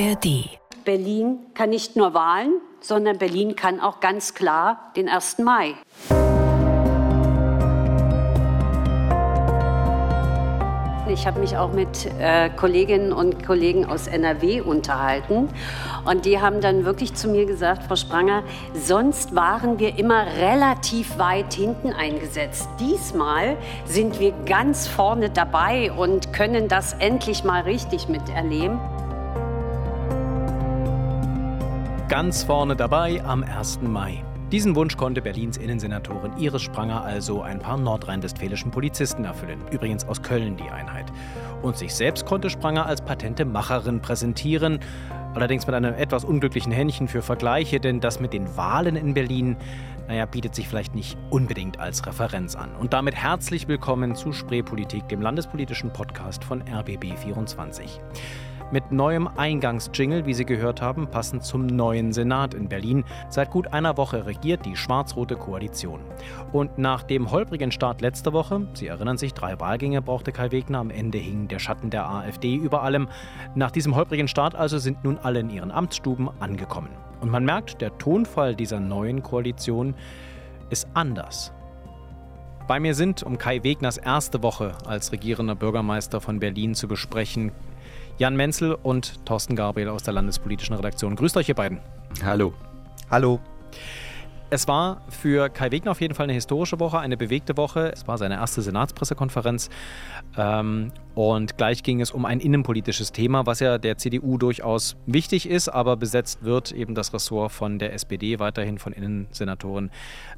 ARD. Berlin kann nicht nur Wahlen, sondern Berlin kann auch ganz klar den 1. Mai. Ich habe mich auch mit äh, Kolleginnen und Kollegen aus NRW unterhalten. Und die haben dann wirklich zu mir gesagt, Frau Spranger, sonst waren wir immer relativ weit hinten eingesetzt. Diesmal sind wir ganz vorne dabei und können das endlich mal richtig miterleben. Ganz vorne dabei am 1. Mai. Diesen Wunsch konnte Berlins Innensenatorin Iris Spranger also ein paar nordrhein-westfälischen Polizisten erfüllen. Übrigens aus Köln die Einheit. Und sich selbst konnte Spranger als patente Macherin präsentieren. Allerdings mit einem etwas unglücklichen Händchen für Vergleiche, denn das mit den Wahlen in Berlin, naja, bietet sich vielleicht nicht unbedingt als Referenz an. Und damit herzlich willkommen zu Spreepolitik, dem landespolitischen Podcast von RBB24 mit neuem Eingangsjingle, wie Sie gehört haben, passend zum neuen Senat in Berlin. Seit gut einer Woche regiert die schwarz-rote Koalition. Und nach dem holprigen Start letzter Woche, Sie erinnern sich, drei Wahlgänge brauchte Kai Wegner, am Ende hing der Schatten der AfD über allem. Nach diesem holprigen Start also sind nun alle in ihren Amtsstuben angekommen. Und man merkt, der Tonfall dieser neuen Koalition ist anders. Bei mir sind, um Kai Wegners erste Woche als regierender Bürgermeister von Berlin zu besprechen, Jan Menzel und Thorsten Gabriel aus der landespolitischen Redaktion. Grüßt euch, ihr beiden. Hallo. Hallo. Es war für Kai Wegner auf jeden Fall eine historische Woche, eine bewegte Woche. Es war seine erste Senatspressekonferenz. Ähm, und gleich ging es um ein innenpolitisches Thema, was ja der CDU durchaus wichtig ist, aber besetzt wird eben das Ressort von der SPD, weiterhin von Innensenatorin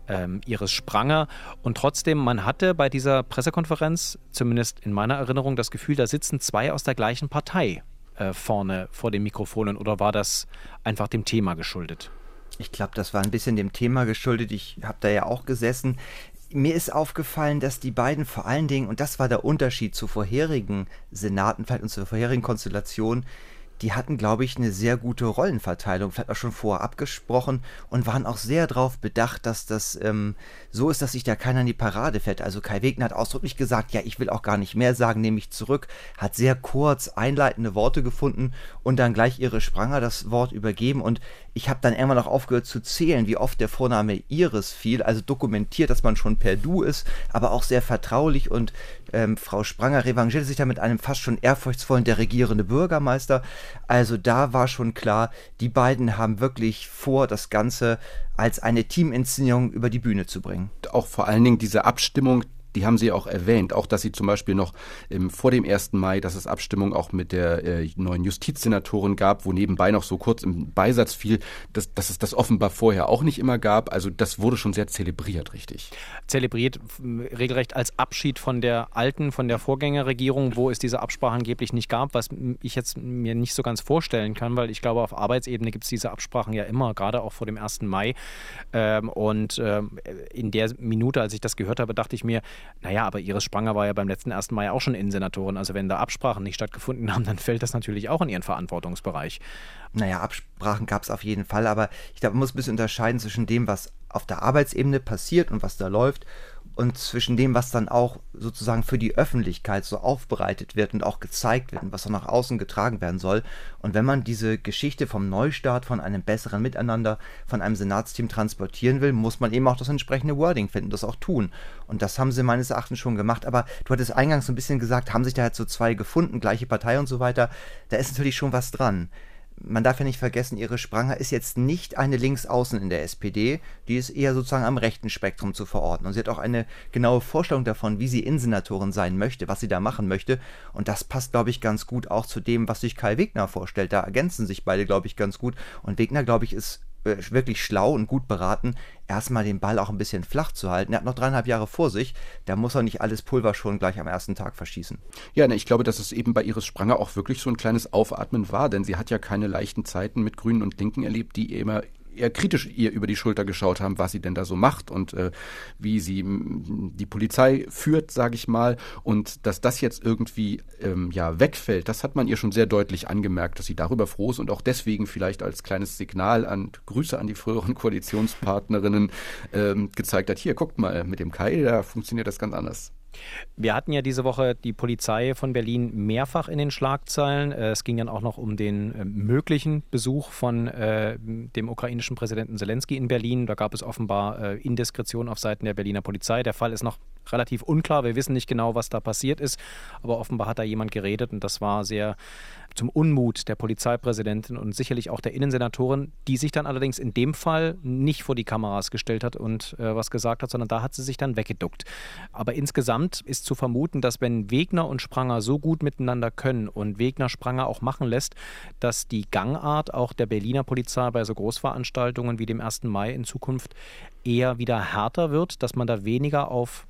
ähm, Iris Spranger. Und trotzdem, man hatte bei dieser Pressekonferenz, zumindest in meiner Erinnerung, das Gefühl, da sitzen zwei aus der gleichen Partei äh, vorne vor den Mikrofonen. Oder war das einfach dem Thema geschuldet? Ich glaube, das war ein bisschen dem Thema geschuldet. Ich habe da ja auch gesessen. Mir ist aufgefallen, dass die beiden vor allen Dingen, und das war der Unterschied zu vorherigen Senaten, vielleicht und zur vorherigen Konstellation, die hatten, glaube ich, eine sehr gute Rollenverteilung, vielleicht auch schon vorher abgesprochen und waren auch sehr darauf bedacht, dass das ähm, so ist, dass sich da keiner in die Parade fährt. Also Kai Wegner hat ausdrücklich gesagt, ja, ich will auch gar nicht mehr sagen, nehme ich zurück, hat sehr kurz einleitende Worte gefunden und dann gleich ihre Spranger das Wort übergeben und ich habe dann irgendwann noch aufgehört zu zählen, wie oft der Vorname Iris fiel, also dokumentiert, dass man schon per Du ist, aber auch sehr vertraulich und ähm, Frau Spranger revanchierte sich da mit einem fast schon ehrfurchtsvollen der regierende Bürgermeister. Also da war schon klar, die beiden haben wirklich vor, das Ganze als eine Teaminszenierung über die Bühne zu bringen. Auch vor allen Dingen diese Abstimmung, die haben Sie auch erwähnt, auch dass Sie zum Beispiel noch ähm, vor dem 1. Mai, dass es Abstimmung auch mit der äh, neuen Justizsenatorin gab, wo nebenbei noch so kurz im Beisatz fiel, dass, dass es das offenbar vorher auch nicht immer gab. Also das wurde schon sehr zelebriert, richtig. Zelebriert regelrecht als Abschied von der alten, von der Vorgängerregierung, wo es diese Absprache angeblich nicht gab, was ich jetzt mir nicht so ganz vorstellen kann, weil ich glaube, auf Arbeitsebene gibt es diese Absprachen ja immer, gerade auch vor dem 1. Mai. Ähm, und ähm, in der Minute, als ich das gehört habe, dachte ich mir, naja, aber Iris Spranger war ja beim letzten 1. Mai auch schon Innensenatorin. Also wenn da Absprachen nicht stattgefunden haben, dann fällt das natürlich auch in ihren Verantwortungsbereich. Naja, Absprachen gab es auf jeden Fall, aber ich glaube, man muss ein bisschen unterscheiden zwischen dem, was auf der Arbeitsebene passiert und was da läuft und zwischen dem, was dann auch sozusagen für die Öffentlichkeit so aufbereitet wird und auch gezeigt wird und was dann nach außen getragen werden soll. Und wenn man diese Geschichte vom Neustart, von einem besseren Miteinander, von einem Senatsteam transportieren will, muss man eben auch das entsprechende Wording finden, das auch tun. Und das haben sie meines Erachtens schon gemacht. Aber du hattest eingangs so ein bisschen gesagt, haben sich da jetzt so zwei gefunden, gleiche Partei und so weiter. Da ist natürlich schon was dran man darf ja nicht vergessen, ihre Spranger ist jetzt nicht eine Linksaußen in der SPD, die ist eher sozusagen am rechten Spektrum zu verorten. Und sie hat auch eine genaue Vorstellung davon, wie sie Innensenatorin sein möchte, was sie da machen möchte. Und das passt, glaube ich, ganz gut auch zu dem, was sich Kai Wegner vorstellt. Da ergänzen sich beide, glaube ich, ganz gut. Und Wegner, glaube ich, ist wirklich schlau und gut beraten, erstmal den Ball auch ein bisschen flach zu halten. Er hat noch dreieinhalb Jahre vor sich, da muss er nicht alles Pulver schon gleich am ersten Tag verschießen. Ja, ne, ich glaube, dass es eben bei Iris Spranger auch wirklich so ein kleines Aufatmen war, denn sie hat ja keine leichten Zeiten mit Grünen und Linken erlebt, die immer eher kritisch ihr über die Schulter geschaut haben, was sie denn da so macht und äh, wie sie die Polizei führt, sage ich mal. Und dass das jetzt irgendwie ähm, ja wegfällt, das hat man ihr schon sehr deutlich angemerkt, dass sie darüber froh ist und auch deswegen vielleicht als kleines Signal an Grüße an die früheren Koalitionspartnerinnen ähm, gezeigt hat, hier, guckt mal, mit dem Kai, da funktioniert das ganz anders. Wir hatten ja diese Woche die Polizei von Berlin mehrfach in den Schlagzeilen. Äh, es ging dann auch noch um den äh, möglichen Besuch von äh, dem ukrainischen Präsidenten Zelensky in Berlin. Da gab es offenbar Indiskretion auf Seiten der Berliner Polizei. Der Fall ist noch relativ unklar. Wir wissen nicht genau, was da passiert ist, aber offenbar hat da jemand geredet und das war sehr zum Unmut der Polizeipräsidentin und sicherlich auch der Innensenatorin, die sich dann allerdings in dem Fall nicht vor die Kameras gestellt hat und äh, was gesagt hat, sondern da hat sie sich dann weggeduckt. Aber insgesamt ist zu vermuten, dass wenn Wegner und Spranger so gut miteinander können und Wegner Spranger auch machen lässt, dass die Gangart auch der Berliner Polizei bei so Großveranstaltungen wie dem 1. Mai in Zukunft eher wieder härter wird, dass man da weniger auf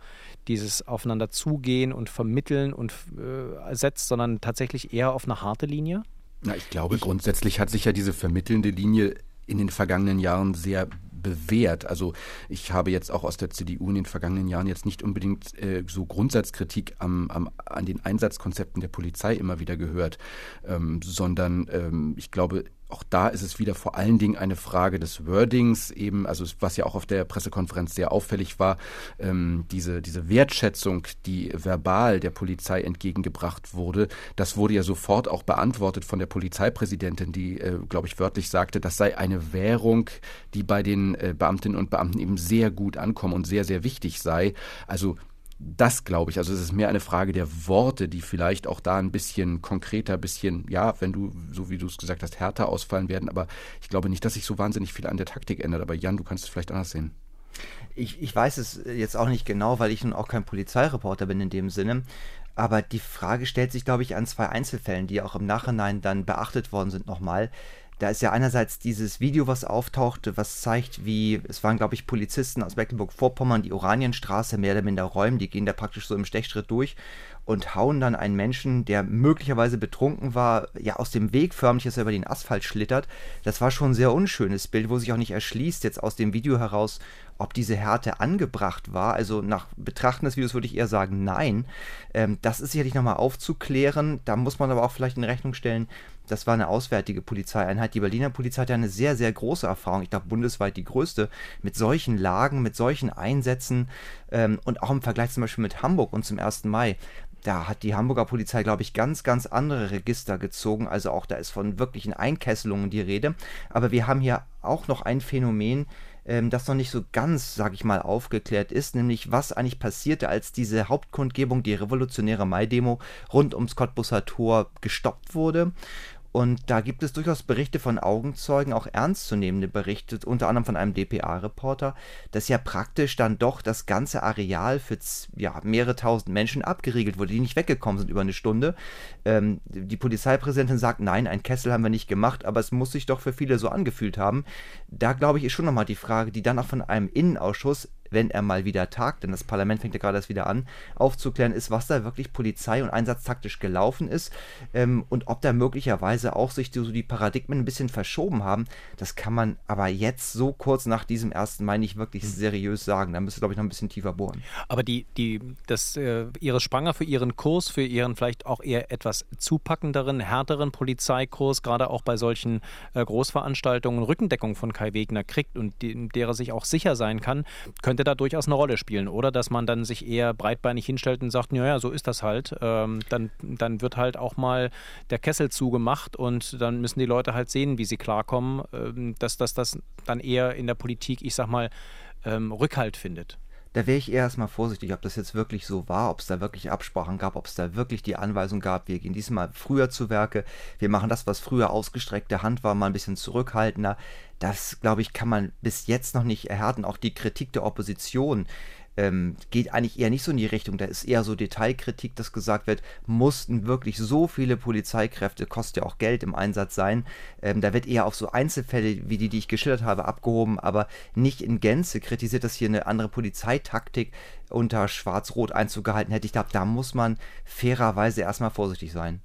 dieses Aufeinander zugehen und vermitteln und äh, setzt, sondern tatsächlich eher auf eine harte Linie? Na, ich glaube, grundsätzlich hat sich ja diese vermittelnde Linie in den vergangenen Jahren sehr bewährt. Also ich habe jetzt auch aus der CDU in den vergangenen Jahren jetzt nicht unbedingt äh, so Grundsatzkritik am, am, an den Einsatzkonzepten der Polizei immer wieder gehört, ähm, sondern ähm, ich glaube, auch da ist es wieder vor allen Dingen eine Frage des Wordings, eben, also was ja auch auf der Pressekonferenz sehr auffällig war, ähm, diese, diese Wertschätzung, die verbal der Polizei entgegengebracht wurde, das wurde ja sofort auch beantwortet von der Polizeipräsidentin, die, äh, glaube ich, wörtlich sagte, das sei eine Währung, die bei den äh, Beamtinnen und Beamten eben sehr gut ankommen und sehr, sehr wichtig sei. Also das glaube ich. Also es ist mehr eine Frage der Worte, die vielleicht auch da ein bisschen konkreter, ein bisschen, ja, wenn du, so wie du es gesagt hast, härter ausfallen werden. Aber ich glaube nicht, dass sich so wahnsinnig viel an der Taktik ändert. Aber Jan, du kannst es vielleicht anders sehen. Ich, ich weiß es jetzt auch nicht genau, weil ich nun auch kein Polizeireporter bin in dem Sinne. Aber die Frage stellt sich, glaube ich, an zwei Einzelfällen, die auch im Nachhinein dann beachtet worden sind nochmal. Da ist ja einerseits dieses Video, was auftauchte, was zeigt, wie, es waren, glaube ich, Polizisten aus Mecklenburg-Vorpommern, die Oranienstraße mehr oder minder räumen, die gehen da praktisch so im Stechschritt durch und hauen dann einen Menschen, der möglicherweise betrunken war, ja aus dem Weg förmlich, dass er über den Asphalt schlittert. Das war schon ein sehr unschönes Bild, wo sich auch nicht erschließt jetzt aus dem Video heraus, ob diese Härte angebracht war. Also nach Betrachten des Videos würde ich eher sagen, nein. Ähm, das ist sicherlich nochmal aufzuklären. Da muss man aber auch vielleicht in Rechnung stellen, das war eine auswärtige Polizeieinheit. Die Berliner Polizei hat ja eine sehr, sehr große Erfahrung, ich glaube bundesweit die größte, mit solchen Lagen, mit solchen Einsätzen ähm, und auch im Vergleich zum Beispiel mit Hamburg und zum 1. Mai. Da hat die Hamburger Polizei, glaube ich, ganz, ganz andere Register gezogen. Also auch da ist von wirklichen Einkesselungen die Rede. Aber wir haben hier auch noch ein Phänomen, ähm, das noch nicht so ganz, sag ich mal, aufgeklärt ist, nämlich was eigentlich passierte, als diese Hauptkundgebung, die revolutionäre Mai-Demo rund ums Cottbusser Tor gestoppt wurde. Und da gibt es durchaus Berichte von Augenzeugen, auch ernstzunehmende Berichte, unter anderem von einem DPA-Reporter, dass ja praktisch dann doch das ganze Areal für ja, mehrere tausend Menschen abgeriegelt wurde, die nicht weggekommen sind über eine Stunde. Ähm, die Polizeipräsidentin sagt, nein, ein Kessel haben wir nicht gemacht, aber es muss sich doch für viele so angefühlt haben. Da glaube ich, ist schon nochmal die Frage, die dann auch von einem Innenausschuss wenn er mal wieder tagt, denn das Parlament fängt ja gerade erst wieder an, aufzuklären ist, was da wirklich Polizei und einsatztaktisch gelaufen ist ähm, und ob da möglicherweise auch sich so die Paradigmen ein bisschen verschoben haben. Das kann man aber jetzt so kurz nach diesem 1. Mai nicht wirklich hm. seriös sagen. Da müsste, glaube ich, noch ein bisschen tiefer bohren. Aber die, die, das, äh, Ihre Spranger für Ihren Kurs, für Ihren vielleicht auch eher etwas zupackenderen, härteren Polizeikurs, gerade auch bei solchen äh, Großveranstaltungen Rückendeckung von Kai Wegner kriegt und die, derer sich auch sicher sein kann, könnte könnte da durchaus eine Rolle spielen, oder? Dass man dann sich eher breitbeinig hinstellt und sagt, ja, ja, so ist das halt. Ähm, dann, dann wird halt auch mal der Kessel zugemacht und dann müssen die Leute halt sehen, wie sie klarkommen, ähm, dass das dann eher in der Politik, ich sag mal, ähm, Rückhalt findet da wäre ich eher erstmal vorsichtig, ob das jetzt wirklich so war, ob es da wirklich Absprachen gab, ob es da wirklich die Anweisung gab, wir gehen diesmal früher zu Werke, wir machen das, was früher ausgestreckte Hand war, mal ein bisschen zurückhaltender. Das, glaube ich, kann man bis jetzt noch nicht erhärten. Auch die Kritik der Opposition ähm, geht eigentlich eher nicht so in die Richtung. Da ist eher so Detailkritik, dass gesagt wird, mussten wirklich so viele Polizeikräfte, kostet ja auch Geld im Einsatz sein. Ähm, da wird eher auf so Einzelfälle wie die, die ich geschildert habe, abgehoben, aber nicht in Gänze kritisiert, dass hier eine andere Polizeitaktik unter Schwarz-Rot Einzug gehalten hätte. Ich glaube, da muss man fairerweise erstmal vorsichtig sein.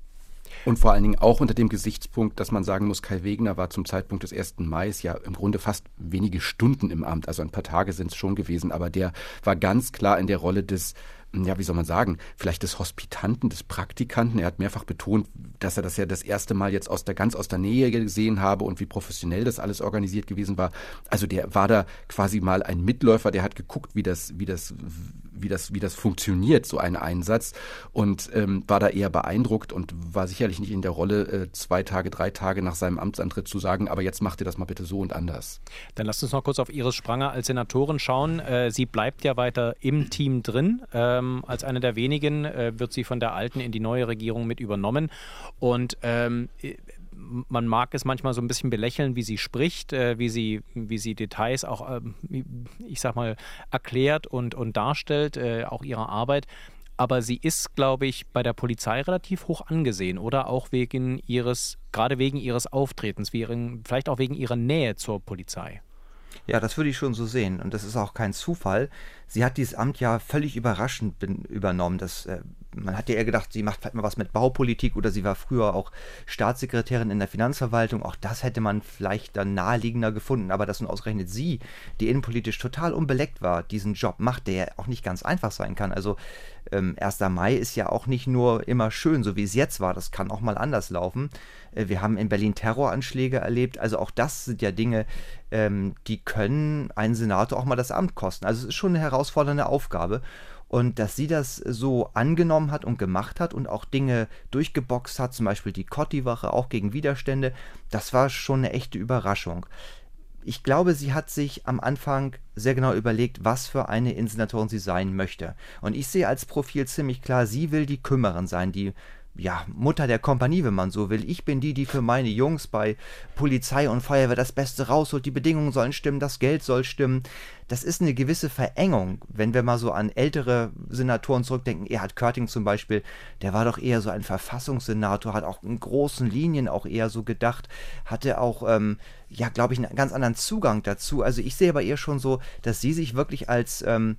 Und vor allen Dingen auch unter dem Gesichtspunkt, dass man sagen muss, Kai Wegner war zum Zeitpunkt des 1. Mai ja im Grunde fast wenige Stunden im Amt, also ein paar Tage sind es schon gewesen, aber der war ganz klar in der Rolle des ja, wie soll man sagen, vielleicht des Hospitanten, des Praktikanten. Er hat mehrfach betont, dass er das ja das erste Mal jetzt aus der ganz aus der Nähe gesehen habe und wie professionell das alles organisiert gewesen war. Also der war da quasi mal ein Mitläufer, der hat geguckt, wie das, wie das wie das, wie das funktioniert, so ein Einsatz und ähm, war da eher beeindruckt und war sicherlich nicht in der Rolle, äh, zwei Tage, drei Tage nach seinem Amtsantritt zu sagen, aber jetzt macht ihr das mal bitte so und anders. Dann lasst uns noch kurz auf Iris Spranger als Senatorin schauen. Äh, sie bleibt ja weiter im Team drin. Ähm, als eine der wenigen äh, wird sie von der alten in die neue Regierung mit übernommen und ähm, man mag es manchmal so ein bisschen belächeln, wie sie spricht, äh, wie, sie, wie sie Details auch, äh, ich sag mal, erklärt und, und darstellt, äh, auch ihre Arbeit. Aber sie ist, glaube ich, bei der Polizei relativ hoch angesehen, oder? Auch wegen ihres, gerade wegen ihres Auftretens, wegen, vielleicht auch wegen ihrer Nähe zur Polizei. Ja, das würde ich schon so sehen. Und das ist auch kein Zufall. Sie hat dieses Amt ja völlig überraschend übernommen. Das äh, man hat ja eher gedacht, sie macht vielleicht mal was mit Baupolitik oder sie war früher auch Staatssekretärin in der Finanzverwaltung. Auch das hätte man vielleicht dann naheliegender gefunden. Aber dass nun ausgerechnet sie, die innenpolitisch total unbeleckt war, diesen Job macht, der ja auch nicht ganz einfach sein kann. Also ähm, 1. Mai ist ja auch nicht nur immer schön, so wie es jetzt war. Das kann auch mal anders laufen. Äh, wir haben in Berlin Terroranschläge erlebt. Also auch das sind ja Dinge, ähm, die können einen Senator auch mal das Amt kosten. Also es ist schon eine herausfordernde Aufgabe. Und dass sie das so angenommen hat und gemacht hat und auch Dinge durchgeboxt hat, zum Beispiel die Cotti-Wache auch gegen Widerstände, das war schon eine echte Überraschung. Ich glaube, sie hat sich am Anfang sehr genau überlegt, was für eine Inszenatorin sie sein möchte. Und ich sehe als Profil ziemlich klar, sie will die Kümmerin sein, die ja, Mutter der Kompanie, wenn man so will. Ich bin die, die für meine Jungs bei Polizei und Feuerwehr das Beste rausholt. Die Bedingungen sollen stimmen, das Geld soll stimmen. Das ist eine gewisse Verengung, wenn wir mal so an ältere Senatoren zurückdenken. Erhard Körting zum Beispiel, der war doch eher so ein Verfassungssenator, hat auch in großen Linien auch eher so gedacht, hatte auch, ähm, ja, glaube ich, einen ganz anderen Zugang dazu. Also ich sehe bei ihr schon so, dass sie sich wirklich als ähm,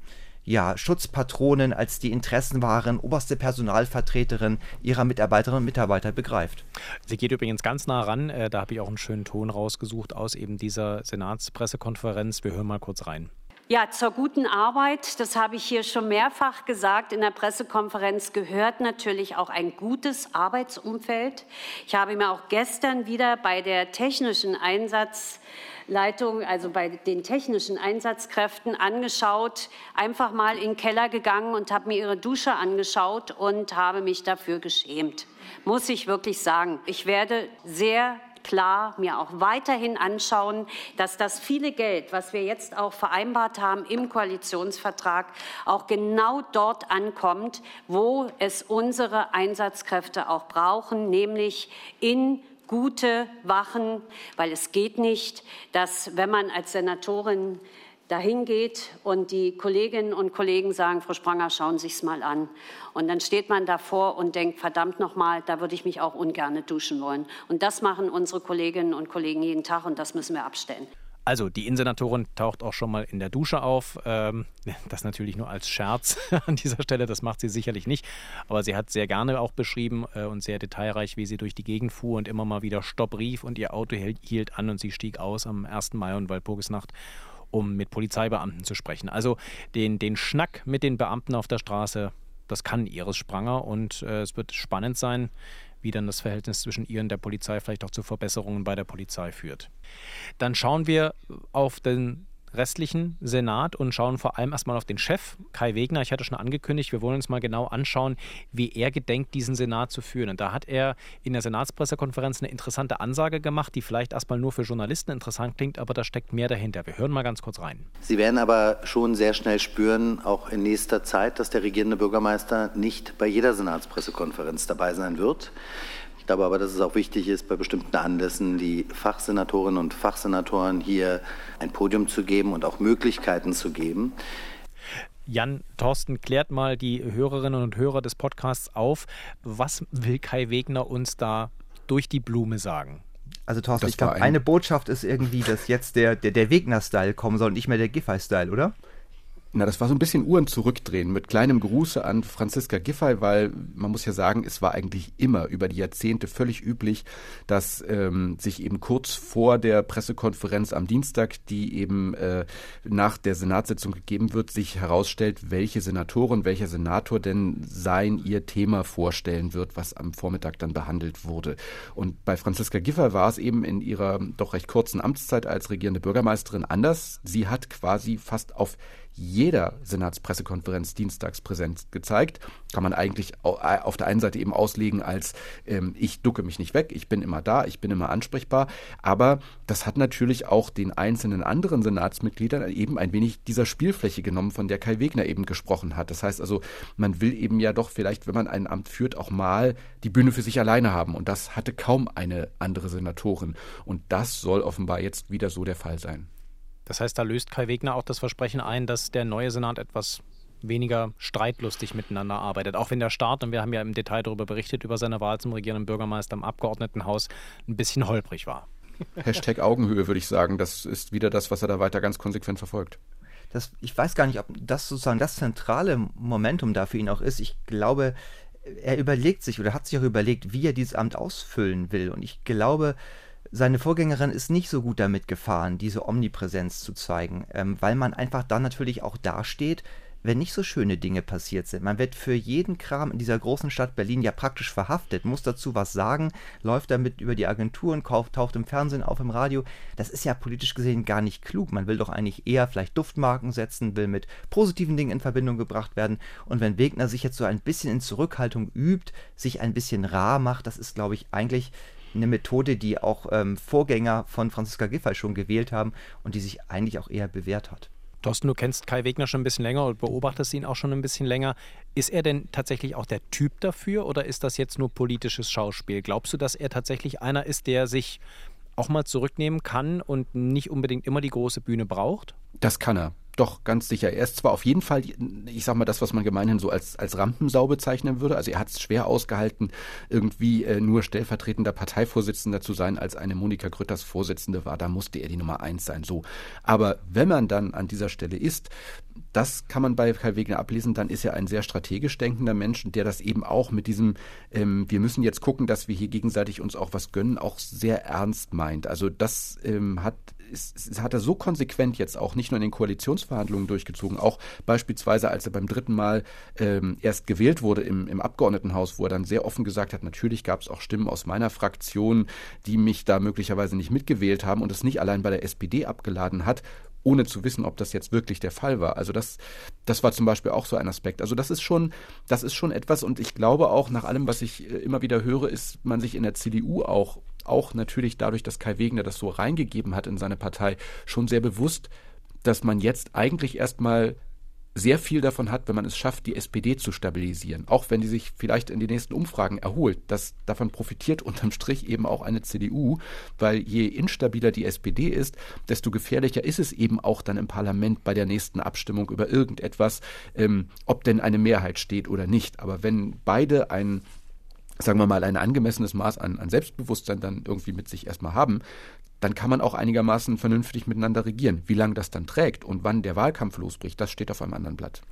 ja, Schutzpatronin als die Interessenwahrerin, oberste Personalvertreterin ihrer Mitarbeiterinnen und Mitarbeiter begreift. Sie geht übrigens ganz nah ran, äh, da habe ich auch einen schönen Ton rausgesucht aus eben dieser Senatspressekonferenz. Wir hören mal kurz rein. Ja, zur guten Arbeit, das habe ich hier schon mehrfach gesagt in der Pressekonferenz, gehört natürlich auch ein gutes Arbeitsumfeld. Ich habe mir auch gestern wieder bei der technischen Einsatz Leitung, also bei den technischen Einsatzkräften angeschaut, einfach mal in den Keller gegangen und habe mir ihre Dusche angeschaut und habe mich dafür geschämt. Muss ich wirklich sagen. Ich werde sehr klar mir auch weiterhin anschauen, dass das viele Geld, was wir jetzt auch vereinbart haben im Koalitionsvertrag, auch genau dort ankommt, wo es unsere Einsatzkräfte auch brauchen, nämlich in gute Wachen, weil es geht nicht, dass wenn man als Senatorin dahin geht und die Kolleginnen und Kollegen sagen, Frau Spranger, schauen Sie es mal an. Und dann steht man davor und denkt, verdammt nochmal, da würde ich mich auch ungern duschen wollen. Und das machen unsere Kolleginnen und Kollegen jeden Tag und das müssen wir abstellen. Also, die Innensenatorin taucht auch schon mal in der Dusche auf. Ähm, das natürlich nur als Scherz an dieser Stelle, das macht sie sicherlich nicht. Aber sie hat sehr gerne auch beschrieben äh, und sehr detailreich, wie sie durch die Gegend fuhr und immer mal wieder Stopp rief und ihr Auto hielt an und sie stieg aus am 1. Mai und Walpurgisnacht um mit Polizeibeamten zu sprechen. Also den, den Schnack mit den Beamten auf der Straße, das kann Iris Spranger und äh, es wird spannend sein, wie dann das Verhältnis zwischen ihr und der Polizei vielleicht auch zu Verbesserungen bei der Polizei führt. Dann schauen wir auf den restlichen Senat und schauen vor allem erstmal auf den Chef, Kai Wegner. Ich hatte schon angekündigt, wir wollen uns mal genau anschauen, wie er gedenkt, diesen Senat zu führen. Und da hat er in der Senatspressekonferenz eine interessante Ansage gemacht, die vielleicht erstmal nur für Journalisten interessant klingt, aber da steckt mehr dahinter. Wir hören mal ganz kurz rein. Sie werden aber schon sehr schnell spüren, auch in nächster Zeit, dass der regierende Bürgermeister nicht bei jeder Senatspressekonferenz dabei sein wird glaube aber, dass es auch wichtig ist, bei bestimmten Anlässen die Fachsenatorinnen und Fachsenatoren hier ein Podium zu geben und auch Möglichkeiten zu geben. Jan Thorsten klärt mal die Hörerinnen und Hörer des Podcasts auf. Was will Kai Wegner uns da durch die Blume sagen? Also Thorsten, das ich glaube, ein eine Botschaft ist irgendwie, dass jetzt der, der, der Wegner-Style kommen soll und nicht mehr der Giffey-Style, oder? Na, das war so ein bisschen Uhren zurückdrehen mit kleinem Gruße an Franziska Giffey, weil man muss ja sagen, es war eigentlich immer über die Jahrzehnte völlig üblich, dass ähm, sich eben kurz vor der Pressekonferenz am Dienstag, die eben äh, nach der Senatssitzung gegeben wird, sich herausstellt, welche Senatorin, welcher Senator denn sein ihr Thema vorstellen wird, was am Vormittag dann behandelt wurde. Und bei Franziska Giffey war es eben in ihrer doch recht kurzen Amtszeit als regierende Bürgermeisterin anders. Sie hat quasi fast auf jeder Senatspressekonferenz dienstags präsent gezeigt. Kann man eigentlich äh, auf der einen Seite eben auslegen als ähm, ich ducke mich nicht weg, ich bin immer da, ich bin immer ansprechbar. Aber das hat natürlich auch den einzelnen anderen Senatsmitgliedern eben ein wenig dieser Spielfläche genommen, von der Kai Wegner eben gesprochen hat. Das heißt also, man will eben ja doch vielleicht, wenn man ein Amt führt, auch mal die Bühne für sich alleine haben. Und das hatte kaum eine andere Senatorin. Und das soll offenbar jetzt wieder so der Fall sein. Das heißt, da löst Kai Wegner auch das Versprechen ein, dass der neue Senat etwas weniger streitlustig miteinander arbeitet. Auch wenn der Staat, und wir haben ja im Detail darüber berichtet, über seine Wahl zum regierenden Bürgermeister im Abgeordnetenhaus ein bisschen holprig war. Hashtag Augenhöhe, würde ich sagen. Das ist wieder das, was er da weiter ganz konsequent verfolgt. Das, ich weiß gar nicht, ob das sozusagen das zentrale Momentum da für ihn auch ist. Ich glaube, er überlegt sich oder hat sich auch überlegt, wie er dieses Amt ausfüllen will. Und ich glaube, seine Vorgängerin ist nicht so gut damit gefahren, diese Omnipräsenz zu zeigen, ähm, weil man einfach dann natürlich auch dasteht, wenn nicht so schöne Dinge passiert sind. Man wird für jeden Kram in dieser großen Stadt Berlin ja praktisch verhaftet, muss dazu was sagen, läuft damit über die Agenturen, taucht im Fernsehen auf, im Radio. Das ist ja politisch gesehen gar nicht klug. Man will doch eigentlich eher vielleicht Duftmarken setzen, will mit positiven Dingen in Verbindung gebracht werden. Und wenn Wegner sich jetzt so ein bisschen in Zurückhaltung übt, sich ein bisschen rar macht, das ist, glaube ich, eigentlich eine Methode, die auch ähm, Vorgänger von Franziska Giffey schon gewählt haben und die sich eigentlich auch eher bewährt hat. Thorsten, du kennst Kai Wegner schon ein bisschen länger und beobachtest ihn auch schon ein bisschen länger. Ist er denn tatsächlich auch der Typ dafür oder ist das jetzt nur politisches Schauspiel? Glaubst du, dass er tatsächlich einer ist, der sich auch mal zurücknehmen kann und nicht unbedingt immer die große Bühne braucht? Das kann er. Doch, ganz sicher. Er ist zwar auf jeden Fall, ich sag mal, das, was man gemeinhin so als, als Rampensau bezeichnen würde. Also er hat es schwer ausgehalten, irgendwie äh, nur stellvertretender Parteivorsitzender zu sein, als eine Monika Grütters Vorsitzende war. Da musste er die Nummer eins sein. So. Aber wenn man dann an dieser Stelle ist, das kann man bei Kai Wegner ablesen, dann ist er ein sehr strategisch denkender Mensch, der das eben auch mit diesem, ähm, wir müssen jetzt gucken, dass wir hier gegenseitig uns auch was gönnen, auch sehr ernst meint. Also das ähm, hat ist, hat er so konsequent jetzt auch nicht nur in den Koalitionsverhandlungen durchgezogen, auch beispielsweise, als er beim dritten Mal ähm, erst gewählt wurde im, im Abgeordnetenhaus, wo er dann sehr offen gesagt hat, natürlich gab es auch Stimmen aus meiner Fraktion, die mich da möglicherweise nicht mitgewählt haben und es nicht allein bei der SPD abgeladen hat, ohne zu wissen, ob das jetzt wirklich der Fall war. Also das, das war zum Beispiel auch so ein Aspekt. Also das ist schon, das ist schon etwas und ich glaube auch nach allem, was ich äh, immer wieder höre, ist man sich in der CDU auch auch natürlich dadurch, dass Kai Wegner das so reingegeben hat in seine Partei, schon sehr bewusst, dass man jetzt eigentlich erstmal sehr viel davon hat, wenn man es schafft, die SPD zu stabilisieren. Auch wenn die sich vielleicht in den nächsten Umfragen erholt. Das, davon profitiert unterm Strich eben auch eine CDU, weil je instabiler die SPD ist, desto gefährlicher ist es eben auch dann im Parlament bei der nächsten Abstimmung über irgendetwas, ähm, ob denn eine Mehrheit steht oder nicht. Aber wenn beide ein sagen wir mal, ein angemessenes Maß an, an Selbstbewusstsein dann irgendwie mit sich erstmal haben, dann kann man auch einigermaßen vernünftig miteinander regieren. Wie lange das dann trägt und wann der Wahlkampf losbricht, das steht auf einem anderen Blatt.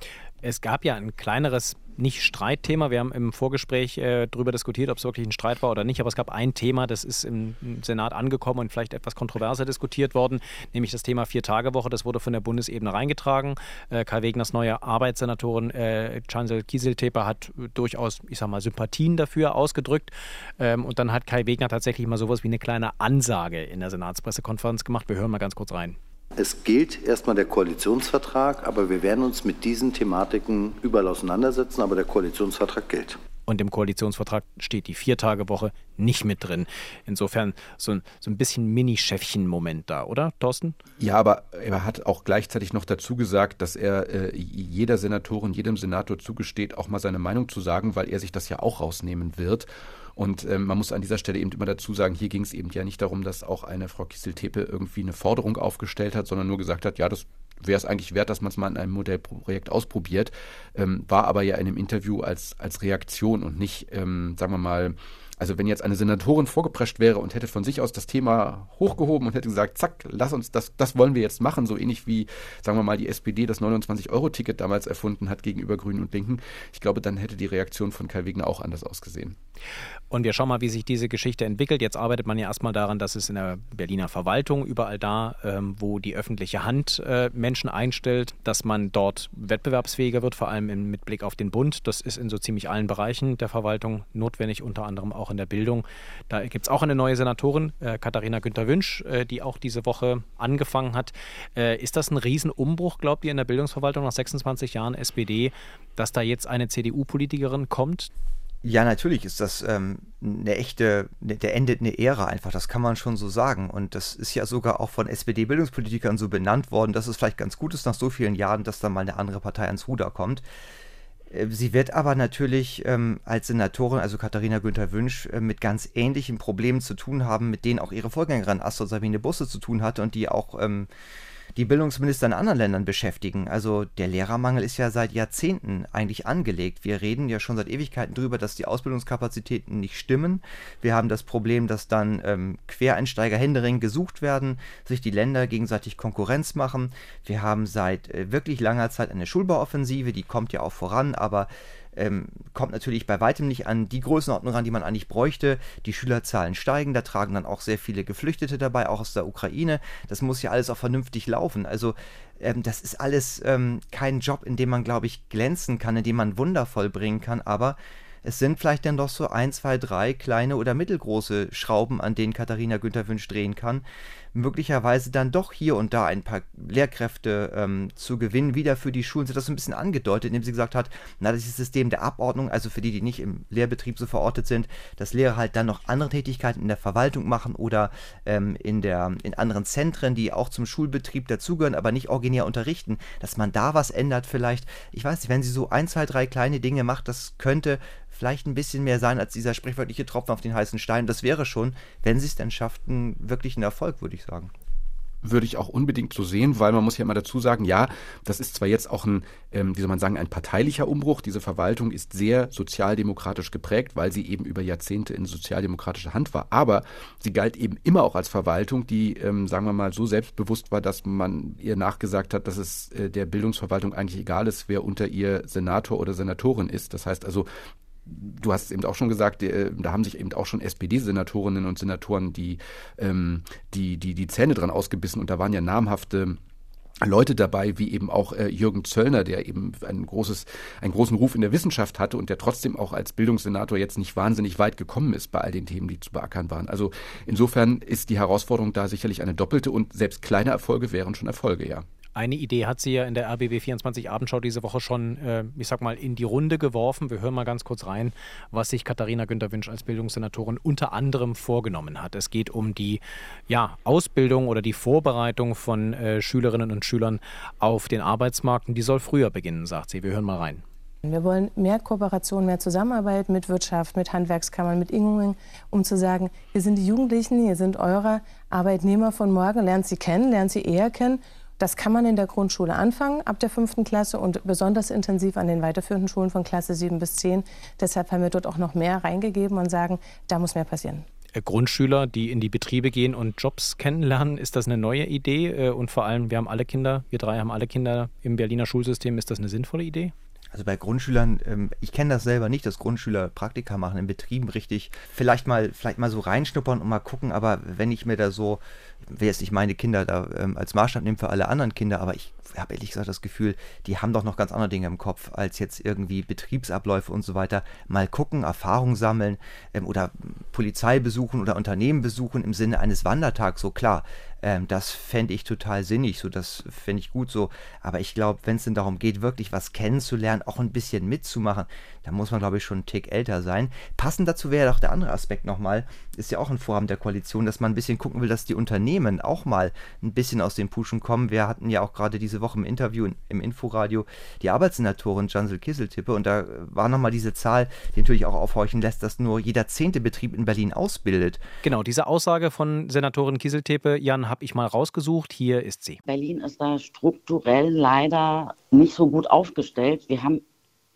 Es gab ja ein kleineres, nicht Streitthema. Wir haben im Vorgespräch äh, darüber diskutiert, ob es wirklich ein Streit war oder nicht. Aber es gab ein Thema, das ist im, Senat angekommen und vielleicht etwas kontroverser diskutiert worden, nämlich das Thema Vier-Tage-Woche. Das wurde von der Bundesebene reingetragen. Äh, Kai Wegners neue Arbeitssenatorin äh, Chancel Kieselteper hat durchaus, ich sag mal, Sympathien dafür ausgedrückt. Ähm, und dann hat Kai Wegner tatsächlich mal sowas wie eine kleine Ansage in der Senatspressekonferenz gemacht. Wir hören mal ganz kurz rein. Es gilt erstmal der Koalitionsvertrag, aber wir werden uns mit diesen Thematiken überall auseinandersetzen, aber der Koalitionsvertrag gilt. Und im Koalitionsvertrag steht die Viertagewoche nicht mit drin. Insofern so ein, so ein bisschen Mini-Chefchen-Moment da, oder, Thorsten? Ja, aber er hat auch gleichzeitig noch dazu gesagt, dass er äh, jeder Senatorin, jedem Senator zugesteht, auch mal seine Meinung zu sagen, weil er sich das ja auch rausnehmen wird. Und ähm, man muss an dieser Stelle eben immer dazu sagen, hier ging es eben ja nicht darum, dass auch eine Frau Kissel-Tepe irgendwie eine Forderung aufgestellt hat, sondern nur gesagt hat, ja, das wäre es eigentlich wert, dass man es mal in einem Modellprojekt ausprobiert, ähm, war aber ja in einem Interview als, als Reaktion und nicht, ähm, sagen wir mal, also wenn jetzt eine Senatorin vorgeprescht wäre und hätte von sich aus das Thema hochgehoben und hätte gesagt, zack, lass uns das, das wollen wir jetzt machen, so ähnlich wie, sagen wir mal, die SPD das 29-Euro-Ticket damals erfunden hat gegenüber Grünen und Linken. Ich glaube, dann hätte die Reaktion von Kai Wegner auch anders ausgesehen. Und wir schauen mal, wie sich diese Geschichte entwickelt. Jetzt arbeitet man ja erstmal daran, dass es in der Berliner Verwaltung, überall da, ähm, wo die öffentliche Hand äh, Menschen einstellt, dass man dort wettbewerbsfähiger wird, vor allem mit Blick auf den Bund. Das ist in so ziemlich allen Bereichen der Verwaltung notwendig, unter anderem auch auch in der Bildung. Da gibt es auch eine neue Senatorin, äh, Katharina Günther-Wünsch, äh, die auch diese Woche angefangen hat. Äh, ist das ein Riesenumbruch, glaubt ihr, in der Bildungsverwaltung nach 26 Jahren SPD, dass da jetzt eine CDU-Politikerin kommt? Ja, natürlich ist das ähm, eine echte, ne, der endet eine Ära einfach, das kann man schon so sagen. Und das ist ja sogar auch von SPD-Bildungspolitikern so benannt worden, dass es vielleicht ganz gut ist nach so vielen Jahren, dass da mal eine andere Partei ans Ruder kommt. Äh, sie wird aber natürlich ähm, als Senatorin, also Katharina Günther Wünsch, äh, mit ganz ähnlichen Problemen zu tun haben, mit denen auch ihre Vorgängerin Astrid Sabine Busse zu tun hatte und die auch ähm, die Bildungsminister in anderen Ländern beschäftigen. Also der Lehrermangel ist ja seit Jahrzehnten eigentlich angelegt. Wir reden ja schon seit Ewigkeiten darüber, dass die Ausbildungskapazitäten nicht stimmen. Wir haben das Problem, dass dann ähm, Quereinsteiger händeringend gesucht werden, sich die Länder gegenseitig Konkurrenz machen. Wir haben seit äh, wirklich langer Zeit eine Schulbauoffensive, die kommt ja auch voran, aber ähm, kommt natürlich bei weitem nicht an die Größenordnung ran, die man eigentlich bräuchte. Die Schülerzahlen steigen, da tragen dann auch sehr viele Geflüchtete dabei, auch aus der Ukraine. Das muss ja alles auch vernünftig laufen. Also ähm, das ist alles ähm, kein Job, in dem man, glaube ich, glänzen kann, in dem man Wunder vollbringen kann, aber es sind vielleicht dann doch so ein, zwei, drei kleine oder mittelgroße Schrauben, an denen Katharina Günther Wünsch drehen kann, möglicherweise dann doch hier und da ein paar Lehrkräfte ähm, zu gewinnen, wieder für die Schulen. Sie hat das so ein bisschen angedeutet, indem sie gesagt hat, na, das ist das System der Abordnung, also für die, die nicht im Lehrbetrieb so verortet sind, dass Lehrer halt dann noch andere Tätigkeiten in der Verwaltung machen oder ähm, in, der, in anderen Zentren, die auch zum Schulbetrieb dazugehören, aber nicht originär unterrichten, dass man da was ändert vielleicht. Ich weiß nicht, wenn sie so ein, zwei, drei kleine Dinge macht, das könnte vielleicht ein bisschen mehr sein als dieser sprichwörtliche Tropfen auf den heißen Stein. Das wäre schon, wenn sie es denn schafft, ein wirklichen Erfolg, würde ich sagen würde ich auch unbedingt so sehen, weil man muss ja immer dazu sagen, ja, das ist zwar jetzt auch ein, ähm, wie soll man sagen, ein parteilicher Umbruch. Diese Verwaltung ist sehr sozialdemokratisch geprägt, weil sie eben über Jahrzehnte in sozialdemokratischer Hand war. Aber sie galt eben immer auch als Verwaltung, die, ähm, sagen wir mal, so selbstbewusst war, dass man ihr nachgesagt hat, dass es äh, der Bildungsverwaltung eigentlich egal ist, wer unter ihr Senator oder Senatorin ist. Das heißt also, du hast es eben auch schon gesagt, äh, da haben sich eben auch schon SPD-Senatorinnen und Senatoren die, ähm, die, die, die Zähne dran ausgebissen und da waren ja namhafte Leute dabei, wie eben auch äh, Jürgen Zöllner, der eben ein großes, einen großen Ruf in der Wissenschaft hatte und der trotzdem auch als Bildungssenator jetzt nicht wahnsinnig weit gekommen ist bei all den Themen, die zu beackern waren. Also insofern ist die Herausforderung da sicherlich eine doppelte und selbst kleine Erfolge wären schon Erfolge, ja. Eine Idee hat sie ja in der RBB 24 Abendschau diese Woche schon, äh, ich sag mal, in die Runde geworfen. Wir hören mal ganz kurz rein, was sich Katharina Günther-Wünsch als Bildungssenatorin unter anderem vorgenommen hat. Es geht um die ja, Ausbildung oder die Vorbereitung von äh, Schülerinnen und Schülern auf den Arbeitsmarkt. Die soll früher beginnen, sagt sie. Wir hören mal rein. Wir wollen mehr Kooperation, mehr Zusammenarbeit mit Wirtschaft, mit Handwerkskammern, mit Ingungen, um zu sagen, hier sind die Jugendlichen, hier sind eure Arbeitnehmer von morgen, lernt sie kennen, lernt sie eher kennen das kann man in der Grundschule anfangen, ab der fünften Klasse und besonders intensiv an den weiterführenden Schulen von Klasse 7 bis 10. Deshalb haben wir dort auch noch mehr reingegeben und sagen, da muss mehr passieren. Äh, Grundschüler, die in die Betriebe gehen und Jobs kennenlernen, ist das eine neue Idee? Äh, und vor allem, wir haben alle Kinder, wir drei haben alle Kinder im Berliner Schulsystem. Ist das eine sinnvolle Idee? Also bei Grundschülern, ähm, ich kenne das selber nicht, dass Grundschüler Praktika machen in Betrieben richtig. Vielleicht mal, vielleicht mal so reinschnuppern und mal gucken, aber wenn ich mir da so will jetzt nicht meine Kinder da ähm, als Maßstab nehmen für alle anderen Kinder, aber ich habe ehrlich gesagt das Gefühl, die haben doch noch ganz andere Dinge im Kopf, als jetzt irgendwie Betriebsabläufe und so weiter. Mal gucken, Erfahrung sammeln ähm, oder Polizei besuchen oder Unternehmen besuchen im Sinne eines Wandertags, so klar. Ähm, das fände ich total sinnig, so das fände ich gut so. Aber ich glaube, wenn es denn darum geht, wirklich was kennenzulernen, auch ein bisschen mitzumachen, da muss man, glaube ich, schon einen Tick älter sein. Passend dazu wäre doch der andere Aspekt nochmal, ist ja auch ein Vorhaben der Koalition, dass man ein bisschen gucken will, dass die Unternehmen auch mal ein bisschen aus dem Puschen kommen. Wir hatten ja auch gerade diese Woche im Interview im Inforadio die Arbeitssenatorin Jansel Kisseltippe und da war nochmal diese Zahl, die natürlich auch aufhorchen lässt, dass nur jeder zehnte Betrieb in Berlin ausbildet. Genau, diese Aussage von Senatorin Kieseltepe, Jan, habe ich mal rausgesucht. Hier ist sie. Berlin ist da strukturell leider nicht so gut aufgestellt. Wir haben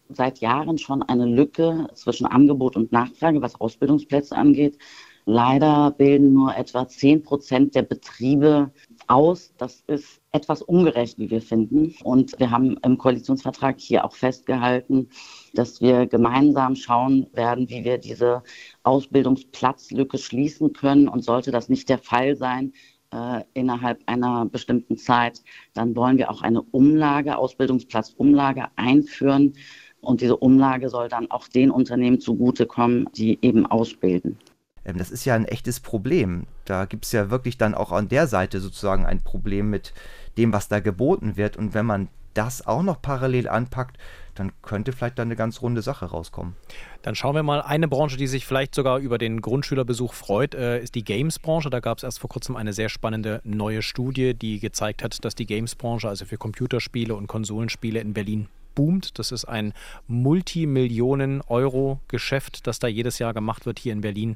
seit Jahren schon eine Lücke zwischen Angebot und Nachfrage, was Ausbildungsplätze angeht. Leider bilden nur etwa 10 Prozent der Betriebe aus. Das ist etwas ungerecht, wie wir finden. Und wir haben im Koalitionsvertrag hier auch festgehalten, dass wir gemeinsam schauen werden, wie wir diese Ausbildungsplatzlücke schließen können. Und sollte das nicht der Fall sein, äh, innerhalb einer bestimmten Zeit, dann wollen wir auch eine Umlage, Ausbildungsplatzumlage einführen, Und diese Umlage soll dann auch den Unternehmen zugutekommen, die eben ausbilden. Ähm, das ist ja ein echtes Problem. Da gibt es ja wirklich dann auch an der Seite sozusagen ein Problem mit dem, was da geboten wird. Und wenn man das auch noch parallel anpackt, dann könnte vielleicht dann eine ganz runde Sache rauskommen. Dann schauen wir mal. Eine Branche, die sich vielleicht sogar über den Grundschülerbesuch freut, äh, ist die Games-Branche. Da gab es erst vor kurzem eine sehr spannende neue Studie, die gezeigt hat, dass die Games-Branche, also für Computerspiele und Konsolenspiele in Berlin boomt. Das ist ein Multimillionen-Euro-Geschäft, das da jedes Jahr gemacht wird hier in Berlin.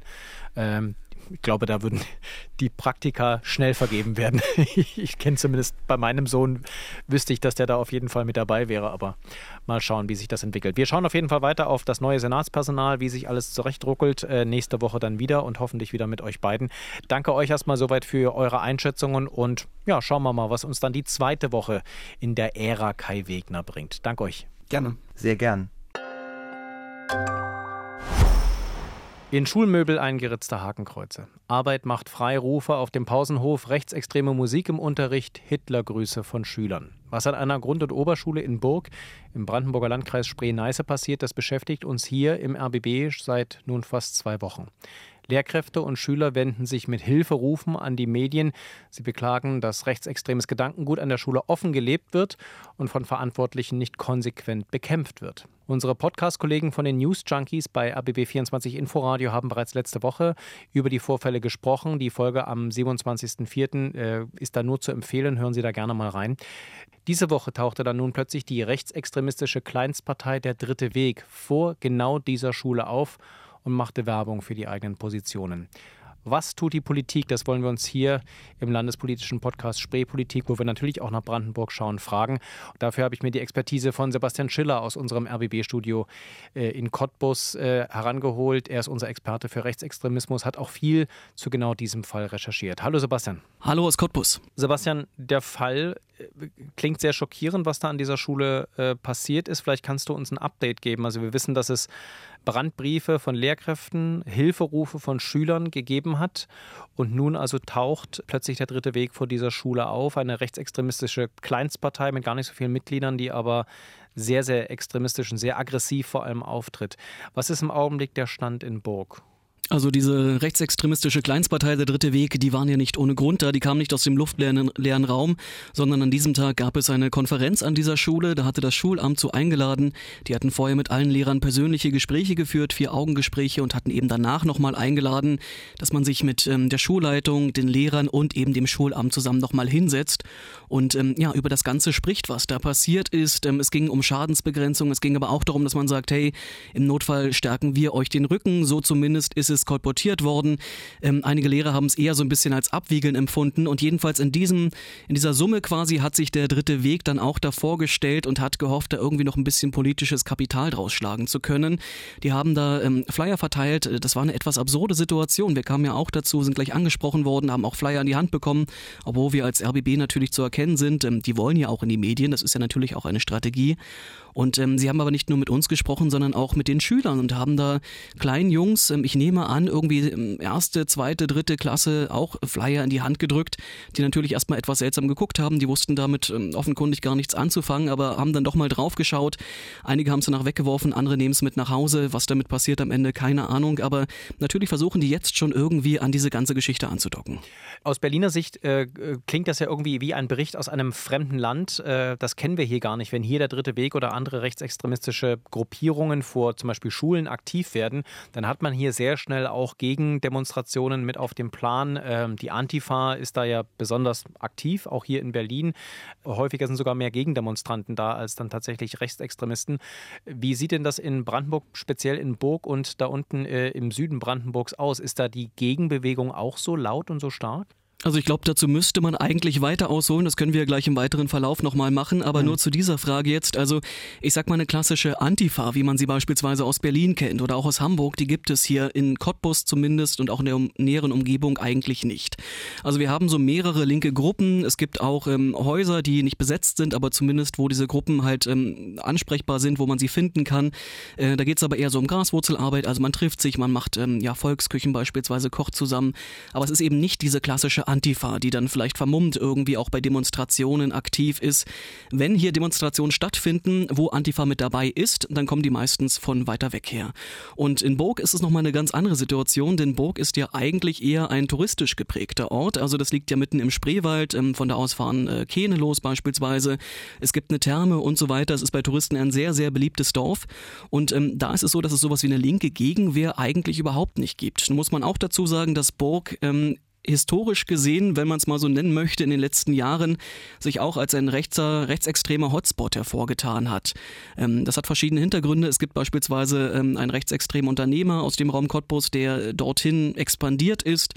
Ähm, ich glaube, da würden die Praktika schnell vergeben werden. Ich kenne zumindest bei meinem Sohn, wüsste ich, dass der da auf jeden Fall mit dabei wäre, aber mal schauen, wie sich das entwickelt. Wir schauen auf jeden Fall weiter auf das neue Senatspersonal, wie sich alles zurechtruckelt. Äh, nächste Woche dann wieder und hoffentlich wieder mit euch beiden. Danke euch erstmal soweit für eure Einschätzungen und ja, schauen wir mal, was uns dann die zweite Woche in der Ära Kai Wegner bringt. Danke euch. Gerne. Sehr gern. In Schulmöbel eingeritzte Hakenkreuze. Arbeit macht frei, Rufe auf dem Pausenhof, rechtsextreme Musik im Unterricht, Hitlergrüße von Schülern. Was an einer Grund- und Oberschule in Burg im Brandenburger Landkreis Spree-Neiße passiert, das beschäftigt uns hier im RBB seit nun fast zwei Wochen. Lehrkräfte und Schüler wenden sich mit Hilferufen an die Medien. Sie beklagen, dass rechtsextremes Gedankengut an der Schule offen gelebt wird und von Verantwortlichen nicht konsequent bekämpft wird. Unsere Podcast-Kollegen von den News Junkies bei ABB24 Inforadio haben bereits letzte Woche über die Vorfälle gesprochen. Die Folge am 27.04. Äh, ist da nur zu empfehlen. Hören Sie da gerne mal rein. Diese Woche tauchte dann nun plötzlich die rechtsextremistische Kleinstpartei Der Dritte Weg vor genau dieser Schule auf und machte Werbung für die eigenen Positionen. Was tut die Politik? Das wollen wir uns hier im landespolitischen Podcast Spreepolitik, wo wir natürlich auch nach Brandenburg schauen, fragen. Dafür habe ich mir die Expertise von Sebastian Schiller aus unserem RBB-Studio äh, in Cottbus äh, herangeholt. Er ist unser Experte für Rechtsextremismus, hat auch viel zu genau diesem Fall recherchiert. Hallo Sebastian. Hallo aus Cottbus. Sebastian, der Fall äh, klingt sehr schockierend, was da an dieser Schule passiert ist. Vielleicht kannst du uns ein Update geben. Also wir wissen, dass es Brandbriefe von Lehrkräften, Hilferufe von Schülern gegeben hat. Und nun also taucht plötzlich der dritte Weg vor dieser Schule auf. Eine rechtsextremistische Kleinstpartei mit gar nicht so vielen Mitgliedern, die aber sehr, sehr extremistisch und sehr aggressiv vor allem auftritt. Was ist im Augenblick der Stand in Burg? Also diese rechtsextremistische Kleinstpartei Der Dritte Weg, die waren ja nicht ohne Grund da, die kamen nicht aus dem luftleeren leeren Raum, sondern an diesem Tag gab es eine Konferenz an dieser Schule, da hatte das Schulamt zu eingeladen, die hatten vorher mit allen Lehrern persönliche Gespräche geführt, vier Augengespräche und hatten eben danach nochmal eingeladen, dass man sich mit ähm, der Schulleitung, den Lehrern und eben dem Schulamt zusammen nochmal hinsetzt. Und ähm, ja, über das Ganze spricht, was da passiert ist. Ähm, es ging um Schadensbegrenzung, es ging aber auch darum, dass man sagt, hey, im Notfall stärken wir euch den Rücken, so zumindest ist es ist kolportiert worden. Ähm, einige Lehrer haben es eher so ein bisschen als Abwiegeln empfunden und jedenfalls in diesem, in dieser Summe quasi hat sich der dritte Weg dann auch davor gestellt und hat gehofft, da irgendwie noch ein bisschen politisches Kapital draus schlagen zu können. Die haben da ähm, Flyer verteilt. Das war eine etwas absurde Situation. Wir kamen ja auch dazu, sind gleich angesprochen worden, haben auch Flyer in die Hand bekommen, obwohl wir als RBB natürlich zu erkennen sind. Ähm, die wollen ja auch in die Medien. Das ist ja natürlich auch eine Strategie. Und ähm, sie haben aber nicht nur mit uns gesprochen, sondern auch mit den Schülern und haben da kleinen Jungs, ähm, ich nehme an, irgendwie ähm, erste, zweite, dritte Klasse auch Flyer in die Hand gedrückt, die natürlich erstmal etwas seltsam geguckt haben. Die wussten damit ähm, offenkundig gar nichts anzufangen, aber haben dann doch mal drauf geschaut. Einige haben es danach weggeworfen, andere nehmen es mit nach Hause. Was damit passiert am Ende, keine Ahnung. Aber natürlich versuchen die jetzt schon irgendwie an diese ganze Geschichte anzudocken. Aus Berliner Sicht äh, klingt das ja irgendwie wie ein Bericht aus einem fremden Land. Äh, das kennen wir hier gar nicht. Wenn hier der dritte Weg oder andere rechtsextremistische Gruppierungen vor zum Beispiel Schulen aktiv werden, dann hat man hier sehr schnell auch Gegendemonstrationen mit auf dem Plan. Ähm, die Antifa ist da ja besonders aktiv, auch hier in Berlin. Häufiger sind sogar mehr Gegendemonstranten da als dann tatsächlich Rechtsextremisten. Wie sieht denn das in Brandenburg, speziell in Burg und da unten äh, im Süden Brandenburgs aus? Ist da die Gegenbewegung auch so laut und so stark? Also ich glaube, dazu müsste man eigentlich weiter ausholen. Das können wir gleich im weiteren Verlauf nochmal machen. Aber mhm. nur zu dieser Frage jetzt. Also ich sag mal eine klassische Antifa, wie man sie beispielsweise aus Berlin kennt oder auch aus Hamburg, die gibt es hier in Cottbus zumindest und auch in der näheren Umgebung eigentlich nicht. Also wir haben so mehrere linke Gruppen. Es gibt auch ähm, Häuser, die nicht besetzt sind, aber zumindest wo diese Gruppen halt ähm, ansprechbar sind, wo man sie finden kann. Äh, da geht es aber eher so um Graswurzelarbeit. Also man trifft sich, man macht ähm, ja Volksküchen beispielsweise, kocht zusammen. Aber es ist eben nicht diese klassische Antifa, die dann vielleicht vermummt irgendwie auch bei Demonstrationen aktiv ist. Wenn hier Demonstrationen stattfinden, wo Antifa mit dabei ist, dann kommen die meistens von weiter weg her. Und in Burg ist es nochmal eine ganz andere Situation, denn Burg ist ja eigentlich eher ein touristisch geprägter Ort. Also das liegt ja mitten im Spreewald, ähm, von da aus fahren äh, Kähne los beispielsweise. Es gibt eine Therme und so weiter. Es ist bei Touristen ein sehr, sehr beliebtes Dorf. Und ähm, da ist es so, dass es sowas wie eine linke Gegenwehr eigentlich überhaupt nicht gibt. Nun muss man auch dazu sagen, dass Burg ähm, historisch gesehen, wenn man es mal so nennen möchte, in den letzten Jahren sich auch als ein rechter, rechtsextremer Hotspot hervorgetan hat. Ähm, das hat verschiedene Hintergründe. Es gibt beispielsweise ähm, einen rechtsextremen Unternehmer aus dem Raum Cottbus, der dorthin expandiert ist,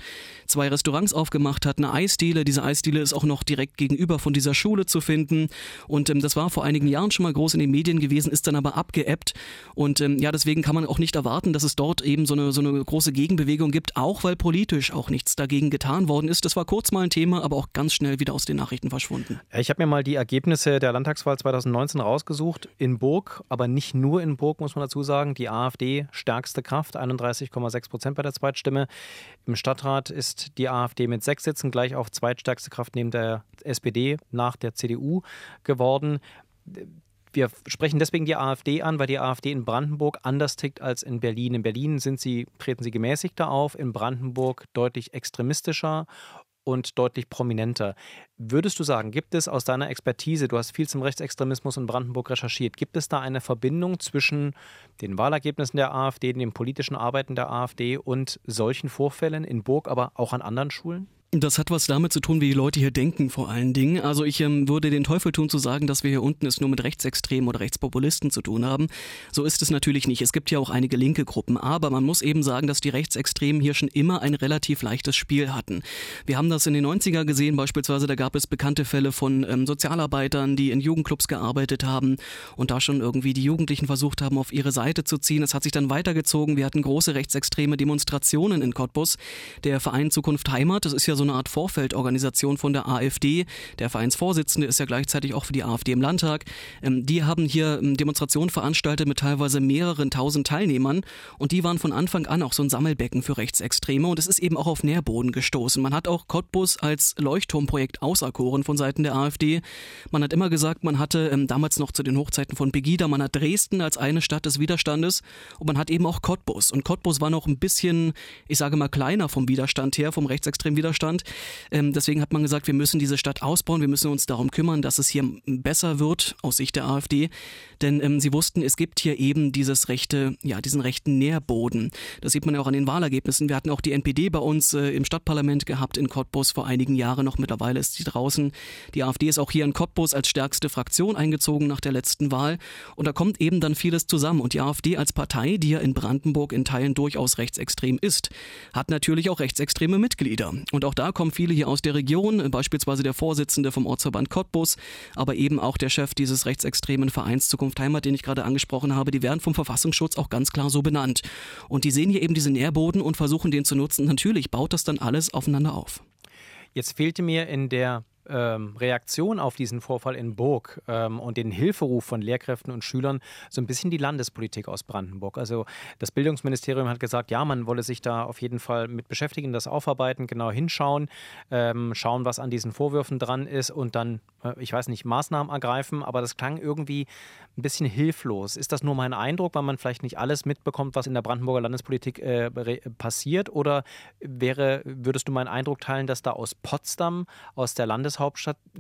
zwei Restaurants aufgemacht hat, eine Eisdiele. Diese Eisdiele ist auch noch direkt gegenüber von dieser Schule zu finden. Und ähm, das war vor einigen Jahren schon mal groß in den Medien gewesen, ist dann aber abgeebbt. Und ähm, ja, deswegen kann man auch nicht erwarten, dass es dort eben so eine, so eine große Gegenbewegung gibt, auch weil politisch auch nichts dagegen getan worden ist. Das war kurz mal ein Thema, aber auch ganz schnell wieder aus den Nachrichten verschwunden. Ich habe mir mal die Ergebnisse der Landtagswahl 2019 rausgesucht. In Burg, aber nicht nur in Burg, muss man dazu sagen. Die AfD stärkste Kraft, 31,6 Prozent bei der Zweitstimme. Im Stadtrat ist die AfD mit sechs Sitzen gleich auf zweitstärkste Kraft neben der SPD nach der CDU geworden wir sprechen deswegen die AfD an, weil die AfD in Brandenburg anders tickt als in Berlin. In Berlin sind sie, treten sie gemäßigter auf, in Brandenburg deutlich extremistischer und deutlich prominenter. Würdest du sagen, gibt es aus deiner Expertise, du hast viel zum Rechtsextremismus in Brandenburg recherchiert, gibt es da eine Verbindung zwischen den Wahlergebnissen der AfD, den politischen Arbeiten der AfD und solchen Vorfällen in Burg, aber auch an anderen Schulen? Das hat was damit zu tun, wie die Leute hier denken vor allen Dingen. Also ich ähm, würde den Teufel tun zu sagen, dass wir hier unten es nur mit Rechtsextremen oder Rechtspopulisten zu tun haben. So ist es natürlich nicht. Es gibt ja auch einige linke Gruppen. Aber man muss eben sagen, dass die Rechtsextremen hier schon immer ein relativ leichtes Spiel hatten. Wir haben das in den 90er gesehen beispielsweise. Da gab es bekannte Fälle von ähm, Sozialarbeitern, die in Jugendclubs gearbeitet haben und da schon irgendwie die Jugendlichen versucht haben, auf ihre Seite zu ziehen. Es hat sich dann weitergezogen. Wir hatten große rechtsextreme Demonstrationen in Cottbus. Der Verein Zukunft Heimat, das ist ja so eine Art Vorfeldorganisation von der AfD. Der Vereinsvorsitzende ist ja gleichzeitig auch für die AfD im Landtag. Ähm, die haben hier ähm, Demonstrationen veranstaltet mit teilweise mehreren tausend Teilnehmern und die waren von Anfang an auch so ein Sammelbecken für Rechtsextreme und es ist eben auch auf Nährboden gestoßen. Man hat auch Cottbus als Leuchtturmprojekt auserkoren von Seiten der AfD. Man hat immer gesagt, man hatte ähm, damals noch zu den Hochzeiten von Pegida, man hat Dresden als eine Stadt des Widerstandes und man hat eben auch Cottbus. Und Cottbus war noch ein bisschen, ich sage mal, kleiner vom Widerstand her, vom rechtsextremen Widerstand Deutschland. Ähm, deswegen hat man gesagt, wir müssen diese Stadt ausbauen, wir müssen uns darum kümmern, dass es hier besser wird aus Sicht der AfD. Denn ähm, sie wussten, es gibt hier eben dieses rechte, ja, diesen rechten Nährboden. Das sieht man ja auch an den Wahlergebnissen. Wir hatten auch die NPD bei uns äh, im Stadtparlament gehabt in Cottbus vor einigen Jahren noch. Mittlerweile ist sie draußen. Die AfD ist auch hier in Cottbus als stärkste Fraktion eingezogen nach der letzten Wahl. Und da kommt eben dann vieles zusammen. Und die AfD als Partei, die ja in Brandenburg in Teilen durchaus rechtsextrem ist, hat natürlich auch rechtsextreme Mitglieder. Und auch da kommen viele hier aus der Region, beispielsweise der Vorsitzende vom Ortsverband Cottbus, aber eben auch der Chef dieses rechtsextremen Vereins Zukunft Heimat, den ich gerade angesprochen habe, die werden vom Verfassungsschutz auch ganz klar so benannt. Und die sehen hier eben diesen Nährboden und versuchen den zu nutzen. Natürlich baut das dann alles aufeinander auf. Jetzt fehlte mir in der ähm, Reaktion auf diesen Vorfall in Burg ähm, und den Hilferuf von Lehrkräften und Schülern so ein bisschen die Landespolitik aus Brandenburg. Also das Bildungsministerium hat gesagt, ja, man wolle sich da auf jeden Fall mit beschäftigen, das aufarbeiten, genau hinschauen, ähm, schauen, was an diesen Vorwürfen dran ist und dann, äh, ich weiß nicht, Maßnahmen ergreifen. Aber das klang irgendwie ein bisschen hilflos. Ist das nur mein Eindruck, weil man vielleicht nicht alles mitbekommt, was in der Brandenburger Landespolitik äh, passiert? Oder wäre, würdest du meinen Eindruck teilen, dass da aus Potsdam, aus der Landeshauptstadt,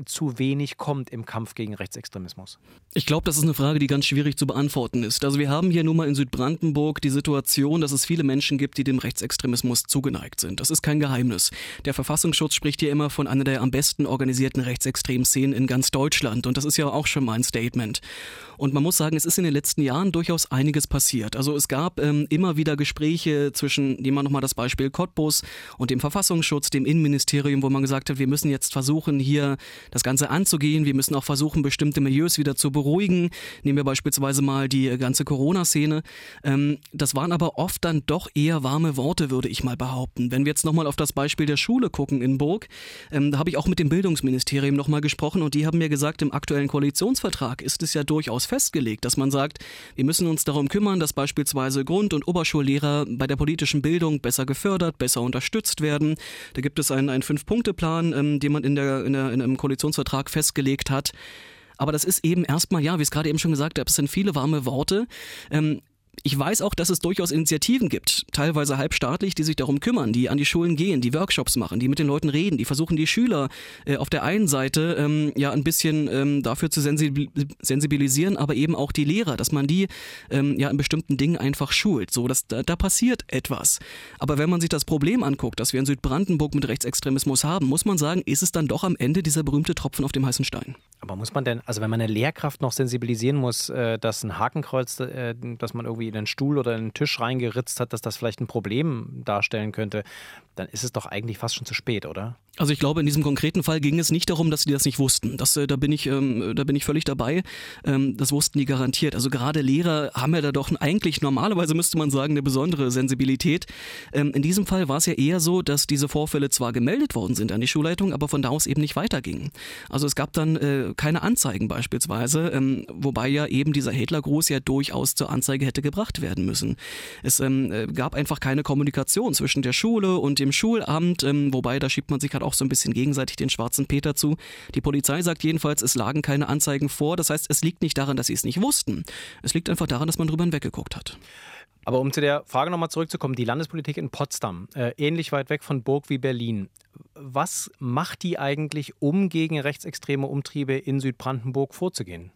zu wenig kommt im Kampf gegen Rechtsextremismus? Ich glaube, das ist eine Frage, die ganz schwierig zu beantworten ist. Also wir haben hier nun mal in Südbrandenburg die Situation, dass es viele Menschen gibt, die dem Rechtsextremismus zugeneigt sind. Das ist kein Geheimnis. Der Verfassungsschutz spricht hier immer von einer der am besten organisierten rechtsextremen Szenen in ganz Deutschland. Und das ist ja auch schon mal ein Statement. Und man muss sagen, es ist in den letzten Jahren durchaus einiges passiert. Also es gab ähm, immer wieder Gespräche zwischen, nehmen wir nochmal das Beispiel Cottbus und dem Verfassungsschutz, dem Innenministerium, wo man gesagt hat, wir müssen jetzt versuchen, hier das Ganze anzugehen. Wir müssen auch versuchen, bestimmte Milieus wieder zu beruhigen. Nehmen wir beispielsweise mal die ganze Corona-Szene. Ähm, das waren aber oft dann doch eher warme Worte, würde ich mal behaupten. Wenn wir jetzt nochmal auf das Beispiel der Schule gucken in Burg, ähm, da habe ich auch mit dem Bildungsministerium nochmal gesprochen und die haben mir gesagt, im aktuellen Koalitionsvertrag ist es ja durchaus festgelegt, dass man sagt, wir müssen uns darum kümmern, dass beispielsweise Grund- und Oberschullehrer bei der politischen Bildung besser gefördert, besser unterstützt werden. Da gibt es einen, einen Fünf-Punkte-Plan, ähm, den man in, der, in, der, in einem Koalitionsvertrag festgelegt hat. Aber das ist eben erstmal, ja, wie es gerade eben schon gesagt habe, es sind viele warme Worte. Ähm, ich weiß auch, dass es durchaus Initiativen gibt, teilweise halbstaatlich, die sich darum kümmern, die an die Schulen gehen, die Workshops machen, die mit den Leuten reden, die versuchen die Schüler äh, auf der einen Seite ähm, ja ein bisschen ähm, dafür zu sensibilisieren, aber eben auch die Lehrer, dass man die ähm, ja in bestimmten Dingen einfach schult. So, dass da, da passiert etwas. Aber wenn man sich das Problem anguckt, das wir in Südbrandenburg mit Rechtsextremismus haben, muss man sagen, ist es dann doch am Ende dieser berühmte Tropfen auf dem heißen Stein. Aber muss man denn, also wenn man eine Lehrkraft noch sensibilisieren muss, äh, dass ein Hakenkreuz, äh, dass man irgendwie in einen Stuhl oder in einen Tisch reingeritzt hat, dass das vielleicht ein Problem darstellen könnte, dann ist es doch eigentlich fast schon zu spät, oder? Also ich glaube, in diesem konkreten Fall ging es nicht darum, dass sie das nicht wussten. Das, äh, da, bin ich, ähm, da bin ich völlig dabei. Ähm, das wussten die garantiert. Also gerade Lehrer haben ja da doch eigentlich normalerweise müsste man sagen eine besondere Sensibilität. Ähm, in diesem Fall war es ja eher so, dass diese Vorfälle zwar gemeldet worden sind an die Schulleitung, aber von da aus eben nicht weitergingen. Also es gab dann äh, keine Anzeigen beispielsweise, ähm, wobei ja eben dieser Hitlergruß ja durchaus zur Anzeige hätte gebracht werden müssen. Es ähm, äh, gab einfach keine Kommunikation zwischen der Schule und dem Schulamt, ähm, wobei da schiebt man sich halt auch so ein bisschen gegenseitig den schwarzen Peter zu. Die Polizei sagt jedenfalls, es lagen keine Anzeigen vor. Das heißt, es liegt nicht daran, dass sie es nicht wussten. Es liegt einfach daran, dass man drüber hinweggeguckt hat. Aber um zu der Frage nochmal zurückzukommen, die Landespolitik in Potsdam, äh, ähnlich weit weg von Burg wie Berlin. Was macht die eigentlich, um gegen rechtsextreme Umtriebe in Südbrandenburg vorzugehen?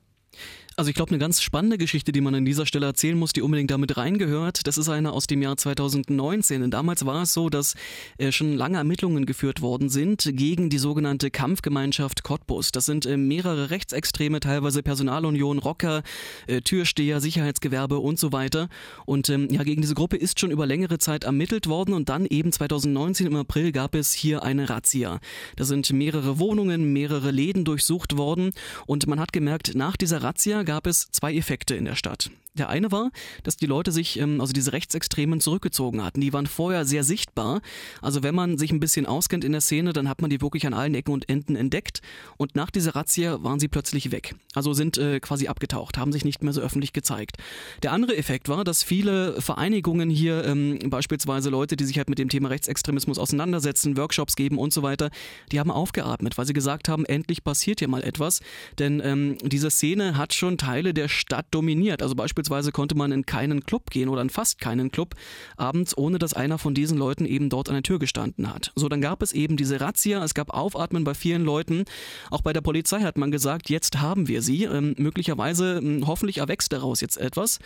Also ich glaube, eine ganz spannende Geschichte, die man an dieser Stelle erzählen muss, die unbedingt damit reingehört, das ist eine aus dem Jahr 2019. Denn damals war es so, dass äh, schon lange Ermittlungen geführt worden sind gegen die sogenannte Kampfgemeinschaft Cottbus. Das sind äh, mehrere Rechtsextreme, teilweise Personalunion, Rocker, äh, Türsteher, Sicherheitsgewerbe und so weiter. Und ähm, ja, gegen diese Gruppe ist schon über längere Zeit ermittelt worden und dann eben 2019 im April gab es hier eine Razzia. Da sind mehrere Wohnungen, mehrere Läden durchsucht worden und man hat gemerkt, nach dieser Razzia gab es zwei Effekte in der Stadt. Der eine war, dass die Leute sich, ähm, also diese Rechtsextremen zurückgezogen hatten. Die waren vorher sehr sichtbar. Also wenn man sich ein bisschen auskennt in der Szene, dann hat man die wirklich an allen Ecken und Enden entdeckt. Und nach dieser Razzia waren sie plötzlich weg. Also sind äh, quasi abgetaucht, haben sich nicht mehr so öffentlich gezeigt. Der andere Effekt war, dass viele Vereinigungen hier, ähm, beispielsweise Leute, die sich halt mit dem Thema Rechtsextremismus auseinandersetzen, Workshops geben und so weiter, die haben aufgeatmet, weil sie gesagt haben, endlich passiert hier mal etwas. Denn ähm, diese Szene hat schon Teile der Stadt dominiert. Also beispielsweise Beispielsweise konnte man in keinen Club gehen oder in fast keinen Club abends, ohne dass einer von diesen Leuten eben dort an der Tür gestanden hat. So, dann gab es eben diese Razzia, es gab Aufatmen bei vielen Leuten. Auch bei der Polizei hat man gesagt, jetzt haben wir sie. Ähm, möglicherweise, ähm, hoffentlich erwächst daraus jetzt etwas.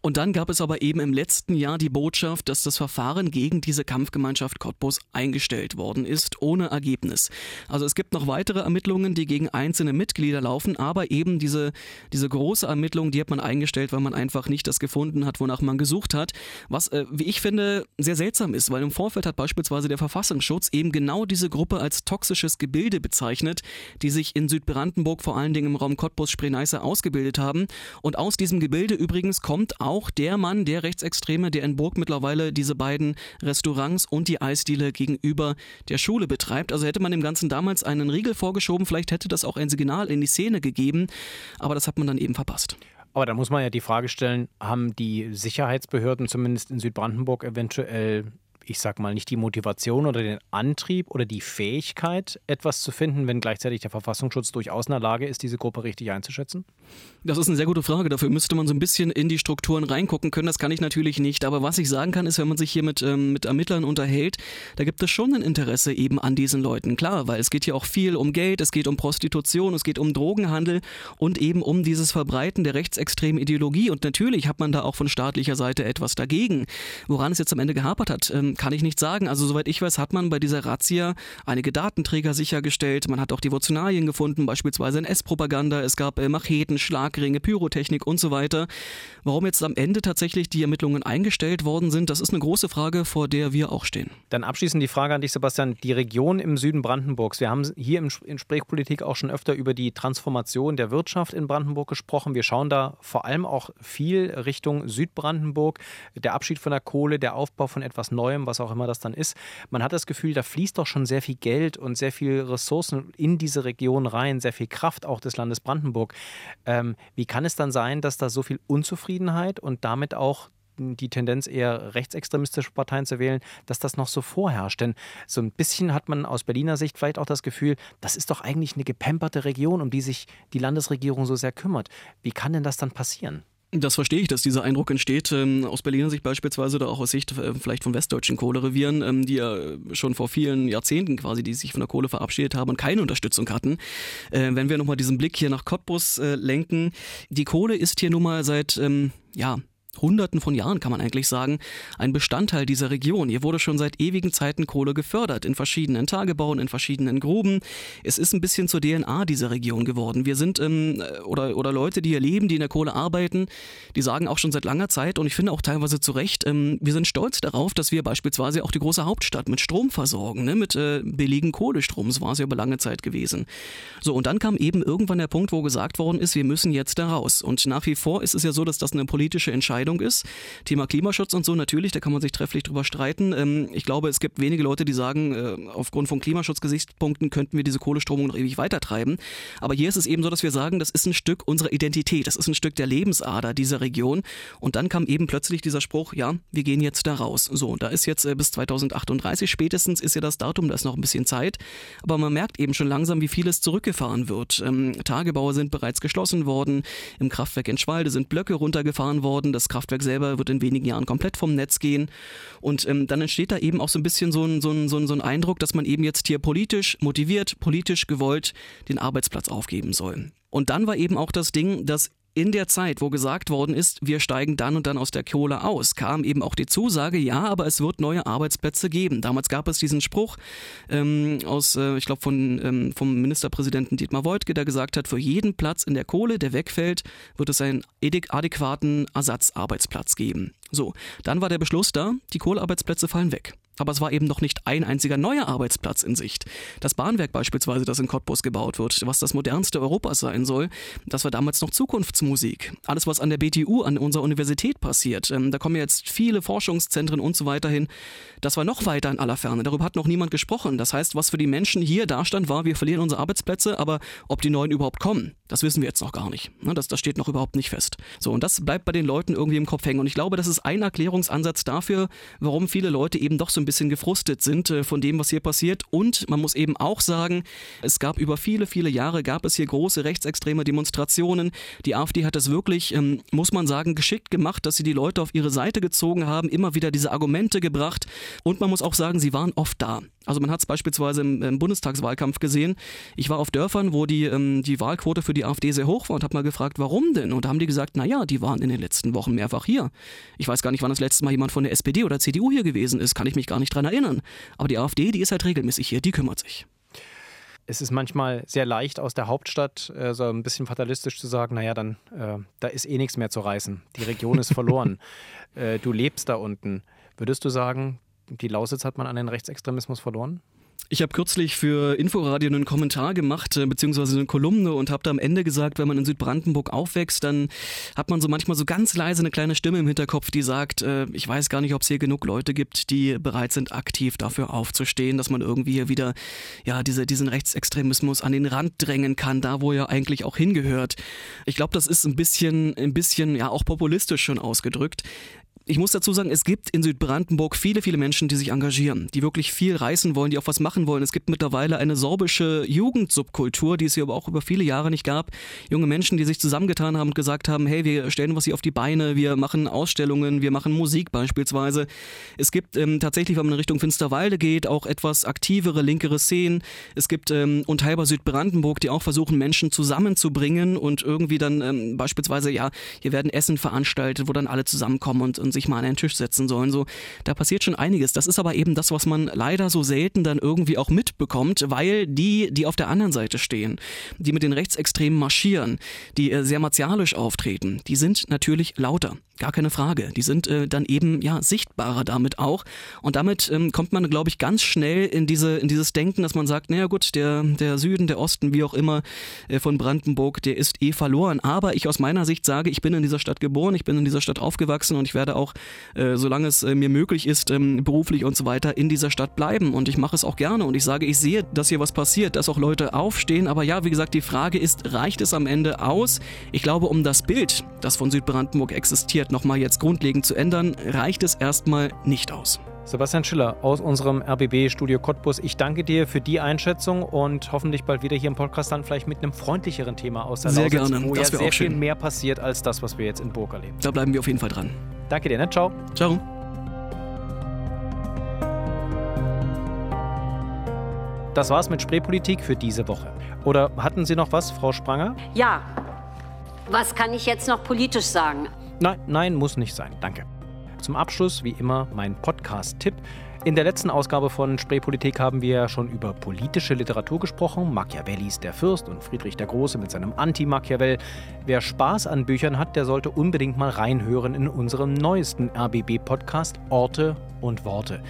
Und dann gab es aber eben im letzten Jahr die Botschaft, dass das Verfahren gegen diese Kampfgemeinschaft Cottbus eingestellt worden ist, ohne Ergebnis. Also es gibt noch weitere Ermittlungen, die gegen einzelne Mitglieder laufen, aber eben diese, diese große Ermittlung, die hat man eingestellt, weil man einfach nicht das gefunden hat, wonach man gesucht hat. Was, äh, wie ich finde, sehr seltsam ist, weil im Vorfeld hat beispielsweise der Verfassungsschutz eben genau diese Gruppe als toxisches Gebilde bezeichnet, die sich in Südbrandenburg vor allen Dingen im Raum Cottbus-Spree-Neiße ausgebildet haben. Und aus diesem Gebilde übrigens kommt auch der Mann, der Rechtsextreme, der in Burg mittlerweile diese beiden Restaurants und die Eisdiele gegenüber der Schule betreibt. Also hätte man dem Ganzen damals einen Riegel vorgeschoben, vielleicht hätte das auch ein Signal in die Szene gegeben, aber das hat man dann eben verpasst. Aber da muss man ja die Frage stellen, haben die Sicherheitsbehörden zumindest in Südbrandenburg eventuell ich sag mal, nicht die Motivation oder den Antrieb oder die Fähigkeit, etwas zu finden, wenn gleichzeitig der Verfassungsschutz durchaus in der Lage ist, diese Gruppe richtig einzuschätzen? Das ist eine sehr gute Frage. Dafür müsste man so ein bisschen in die Strukturen reingucken können. Das kann ich natürlich nicht. Aber was ich sagen kann, ist, wenn man sich hier mit, ähm, mit Ermittlern unterhält, da gibt es schon ein Interesse eben an diesen Leuten. Klar, weil es geht hier auch viel um Geld, es geht um Prostitution, es geht um Drogenhandel und eben um dieses Verbreiten der rechtsextremen Ideologie. Und natürlich hat man da auch von staatlicher Seite etwas dagegen. Woran es jetzt am Ende gehapert hat, ähm, kann ich nicht sagen. Also soweit ich weiß, hat man bei dieser Razzia einige Datenträger sichergestellt. Man hat auch Devotionalien gefunden, beispielsweise NS-Propaganda. Es gab äh, Macheten, Schlagringe, Pyrotechnik und so weiter. Warum jetzt am Ende tatsächlich die Ermittlungen eingestellt worden sind, das ist eine große Frage, vor der wir auch stehen. Dann abschließend die Frage an dich, Sebastian. Die Region im Süden Brandenburgs. Wir haben hier in Sprechpolitik auch schon öfter über die Transformation der Wirtschaft in Brandenburg gesprochen. Wir schauen da vor allem auch viel Richtung Südbrandenburg. Der Abschied von der Kohle, der Aufbau von etwas Neuem, was auch immer das dann ist. Man hat das Gefühl, da fließt doch schon sehr viel Geld und sehr viel Ressourcen in diese Region rein, sehr viel Kraft auch des Landes Brandenburg. Ähm, wie kann es dann sein, dass da so viel Unzufriedenheit und damit auch die Tendenz eher rechtsextremistische Parteien zu wählen, dass das noch so vorherrscht. Denn so ein bisschen hat man aus Berliner Sicht vielleicht auch das Gefühl, das ist doch eigentlich eine gepemperte Region, um die sich die Landesregierung so sehr kümmert. Wie kann denn das dann passieren? Das verstehe ich, dass dieser Eindruck entsteht, ähm, aus Berliner Sicht beispielsweise oder auch aus Sicht äh, vielleicht von westdeutschen Kohlerevieren, ähm, die ja schon vor vielen Jahrzehnten quasi, die sich von der Kohle verabschiedet haben und keine Unterstützung hatten. Äh, wenn wir nochmal diesen Blick hier nach Cottbus äh, lenken, die Kohle ist hier nun mal seit, ähm, ja, Hunderten von Jahren kann man eigentlich sagen, ein Bestandteil dieser Region. Hier wurde schon seit ewigen Zeiten Kohle gefördert, in verschiedenen Tagebauen, in verschiedenen Gruben. Es ist ein bisschen zur DNA dieser Region geworden. Wir sind, ähm, oder, oder Leute, die hier leben, die in der Kohle arbeiten, die sagen auch schon seit langer Zeit, und ich finde auch teilweise zu Recht, ähm, wir sind stolz darauf, dass wir beispielsweise auch die große Hauptstadt mit Strom versorgen, ne, mit äh, billigen Kohlestrom. Das war es ja über lange Zeit gewesen. So, und dann kam eben irgendwann der Punkt, wo gesagt worden ist, wir müssen jetzt da raus. Und nach wie vor ist es ja so, dass das eine politische Entscheidung Entscheidung ist. Thema Klimaschutz und so, natürlich, da kann man sich trefflich drüber streiten. Ähm, ich glaube, es gibt wenige Leute, die sagen, äh, aufgrund von Klimaschutzgesichtspunkten könnten wir diese Kohlestromung noch ewig weitertreiben. Aber hier ist es eben so, dass wir sagen, das ist ein Stück unserer Identität, das ist ein Stück der Lebensader dieser Region. Und dann kam eben plötzlich dieser Spruch, ja, wir gehen jetzt da raus. So, da ist jetzt äh, bis 2038 spätestens ist ja das Datum, da ist noch ein bisschen Zeit. Aber man merkt eben schon langsam, wie vieles zurückgefahren wird. Ähm, Tagebaue sind bereits geschlossen worden, im Kraftwerk in Schwalde sind Blöcke runtergefahren worden, das Kraftwerk selber wird in wenigen Jahren komplett vom Netz gehen. Und ähm, dann entsteht da eben auch so ein bisschen so ein, so, ein, so, ein, so ein Eindruck, dass man eben jetzt hier politisch motiviert, politisch gewollt den Arbeitsplatz aufgeben soll. Und dann war eben auch das Ding, dass in der Zeit, wo gesagt worden ist, wir steigen dann und dann aus der Kohle aus, kam eben auch die Zusage, ja, aber es wird neue Arbeitsplätze geben. Damals gab es diesen Spruch ähm, aus, äh, ich glaube, ähm, vom Ministerpräsidenten Dietmar Woidke, der gesagt hat, für jeden Platz in der Kohle, der wegfällt, wird es einen adäquaten Ersatzarbeitsplatz geben. So, dann war der Beschluss da, die Kohlearbeitsplätze fallen weg aber es war eben noch nicht ein einziger neuer Arbeitsplatz in Sicht. Das Bahnwerk beispielsweise, das in Cottbus gebaut wird, was das modernste Europas sein soll, das war damals noch Zukunftsmusik. Alles, was an der BTU, an unserer Universität passiert, ähm, da kommen jetzt viele Forschungszentren und so weiter hin, das war noch weiter in aller Ferne. Darüber hat noch niemand gesprochen. Das heißt, was für die Menschen hier da stand, war, wir verlieren unsere Arbeitsplätze, aber ob die neuen überhaupt kommen, das wissen wir jetzt noch gar nicht. Ne, das, das steht noch überhaupt nicht fest. So, und das bleibt bei den Leuten irgendwie im Kopf hängen. Und ich glaube, das ist ein Erklärungsansatz dafür, warum viele Leute eben doch so ein bisschen gefrustet sind äh, von dem, was hier passiert. Und man muss eben auch sagen, es gab über viele, viele Jahre, gab es hier große rechtsextreme Demonstrationen. Die AfD hat es wirklich, ähm, muss man sagen, geschickt gemacht, dass sie die Leute auf ihre Seite gezogen haben, immer wieder diese Argumente gebracht. Und man muss auch sagen, sie waren oft da. Also man hat es beispielsweise im, im, Bundestagswahlkampf gesehen. Ich war auf Dörfern, wo die, ähm, die Wahlquote für die AfD sehr hoch war und habe mal gefragt, warum denn? Und da haben die gesagt, naja, die waren in den letzten Wochen mehrfach hier. Ich weiß gar nicht, wann das letzte Mal jemand von der SPD oder CDU hier gewesen ist, kann ich mich gar nicht dran erinnern. Aber die AfD, die ist halt regelmäßig hier, die kümmert sich. Es ist manchmal sehr leicht aus der Hauptstadt äh, so ein bisschen fatalistisch zu sagen, naja, dann äh, da ist eh nichts mehr zu reißen. Die Region ist verloren. äh, du lebst da unten. Würdest du sagen, die Lausitz hat man an den Rechtsextremismus verloren? Ich habe kürzlich für Inforadio einen Kommentar gemacht, äh, beziehungsweise eine Kolumne und habe da am Ende gesagt, wenn man in Südbrandenburg aufwächst, dann hat man so manchmal so ganz leise eine kleine Stimme im Hinterkopf, die sagt, äh, ich weiß gar nicht, ob es hier genug Leute gibt, die bereit sind, aktiv dafür aufzustehen, dass man irgendwie hier wieder ja, diese, diesen Rechtsextremismus an den Rand drängen kann, da wo er eigentlich auch hingehört. Ich glaube, das ist ein bisschen, ein bisschen ja auch populistisch schon ausgedrückt. Ich muss dazu sagen, es gibt in Südbrandenburg viele, viele Menschen, die sich engagieren, die wirklich viel reißen wollen, die auch was machen wollen. Es gibt mittlerweile eine sorbische Jugendsubkultur, die es hier aber auch über viele Jahre nicht gab. Junge Menschen, die sich zusammengetan haben und gesagt haben, hey, wir stellen was hier auf die Beine, wir machen Ausstellungen, wir machen Musik beispielsweise. Es gibt ähm, tatsächlich, wenn man in Richtung Finsterwalde geht, auch etwas aktivere, linkere Szenen. Es gibt ähm, Unteilbar Südbrandenburg, die auch versuchen, Menschen zusammenzubringen und irgendwie dann ähm, beispielsweise, ja, hier werden Essen veranstaltet, wo dann alle zusammenkommen und, und sich sich mal an einen Tisch setzen sollen. So, da passiert schon einiges. Das ist aber eben das, was man leider so selten dann irgendwie auch mitbekommt, weil die, die auf der anderen Seite stehen, die mit den Rechtsextremen marschieren, die äh, sehr martialisch auftreten, die sind natürlich lauter. Gar keine Frage. Die sind äh, dann eben ja sichtbarer damit auch. Und damit ähm, kommt man, glaube ich, ganz schnell in diese in dieses Denken, dass man sagt, naja gut, der der Süden, der Osten, wie auch immer äh, von Brandenburg, der ist eh verloren. Aber ich aus meiner Sicht sage, ich bin in dieser Stadt geboren, ich bin in dieser Stadt aufgewachsen und ich werde auch, äh, solange es äh, mir möglich ist, ähm, beruflich und so weiter, in dieser Stadt bleiben. Und ich mache es auch gerne. Und ich sage, ich sehe, dass hier was passiert, dass auch Leute aufstehen. Aber ja, wie gesagt, die Frage ist, reicht es am Ende aus? Ich glaube, um das Bild, das von Südbrandenburg existiert, nochmal jetzt grundlegend zu ändern, reicht es erstmal nicht aus. Sebastian Schiller aus unserem RBB-Studio Cottbus, ich danke dir für die Einschätzung und hoffentlich bald wieder hier im Podcast dann vielleicht mit einem freundlicheren Thema aus der Sehr Lausitz, gerne. wo Das ja sehr auch viel schön. mehr passiert als das, was wir jetzt in Burg erleben. Da bleiben wir auf jeden Fall dran. Danke dir, ne? Ciao. Ciao. Das war's mit Spreepolitik für diese Woche. Oder hatten Sie noch was, Frau Spranger? Ja, was kann ich jetzt noch politisch sagen? Nein, nein, muss nicht sein. Danke. Zum Abschluss, wie immer, mein Podcast-Tipp. In der letzten Ausgabe von Spreepolitik haben wir schon über politische Literatur gesprochen. Machiavellis Der Fürst und Friedrich der Große mit seinem Anti-Machiavell. Wer Spaß an Büchern hat, der sollte unbedingt mal reinhören in unseren neuesten RBB-Podcast Orte und Worte.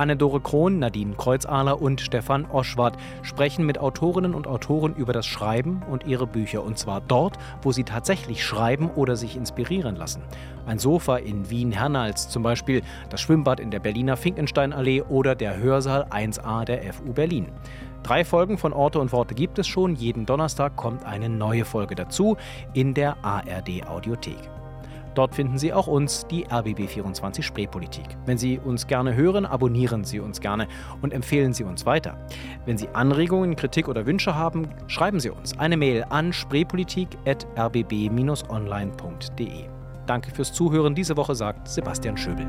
Anne-Dore Krohn, Nadine Kreuzahler und Stefan Oschwart sprechen mit Autorinnen und Autoren über das Schreiben und ihre Bücher. Und zwar dort, wo sie tatsächlich schreiben oder sich inspirieren lassen. Ein Sofa in Wien-Hernals zum Beispiel, das Schwimmbad in der Berliner Finkensteinallee oder der Hörsaal 1a der FU Berlin. Drei Folgen von Orte und Worte gibt es schon. Jeden Donnerstag kommt eine neue Folge dazu in der ARD Audiothek. Dort finden Sie auch uns, die RBB24 Spreepolitik. Wenn Sie uns gerne hören, abonnieren Sie uns gerne und empfehlen Sie uns weiter. Wenn Sie Anregungen, Kritik oder Wünsche haben, schreiben Sie uns eine Mail an spreepolitik.rbb-online.de. Danke fürs Zuhören. Diese Woche sagt Sebastian Schöbel.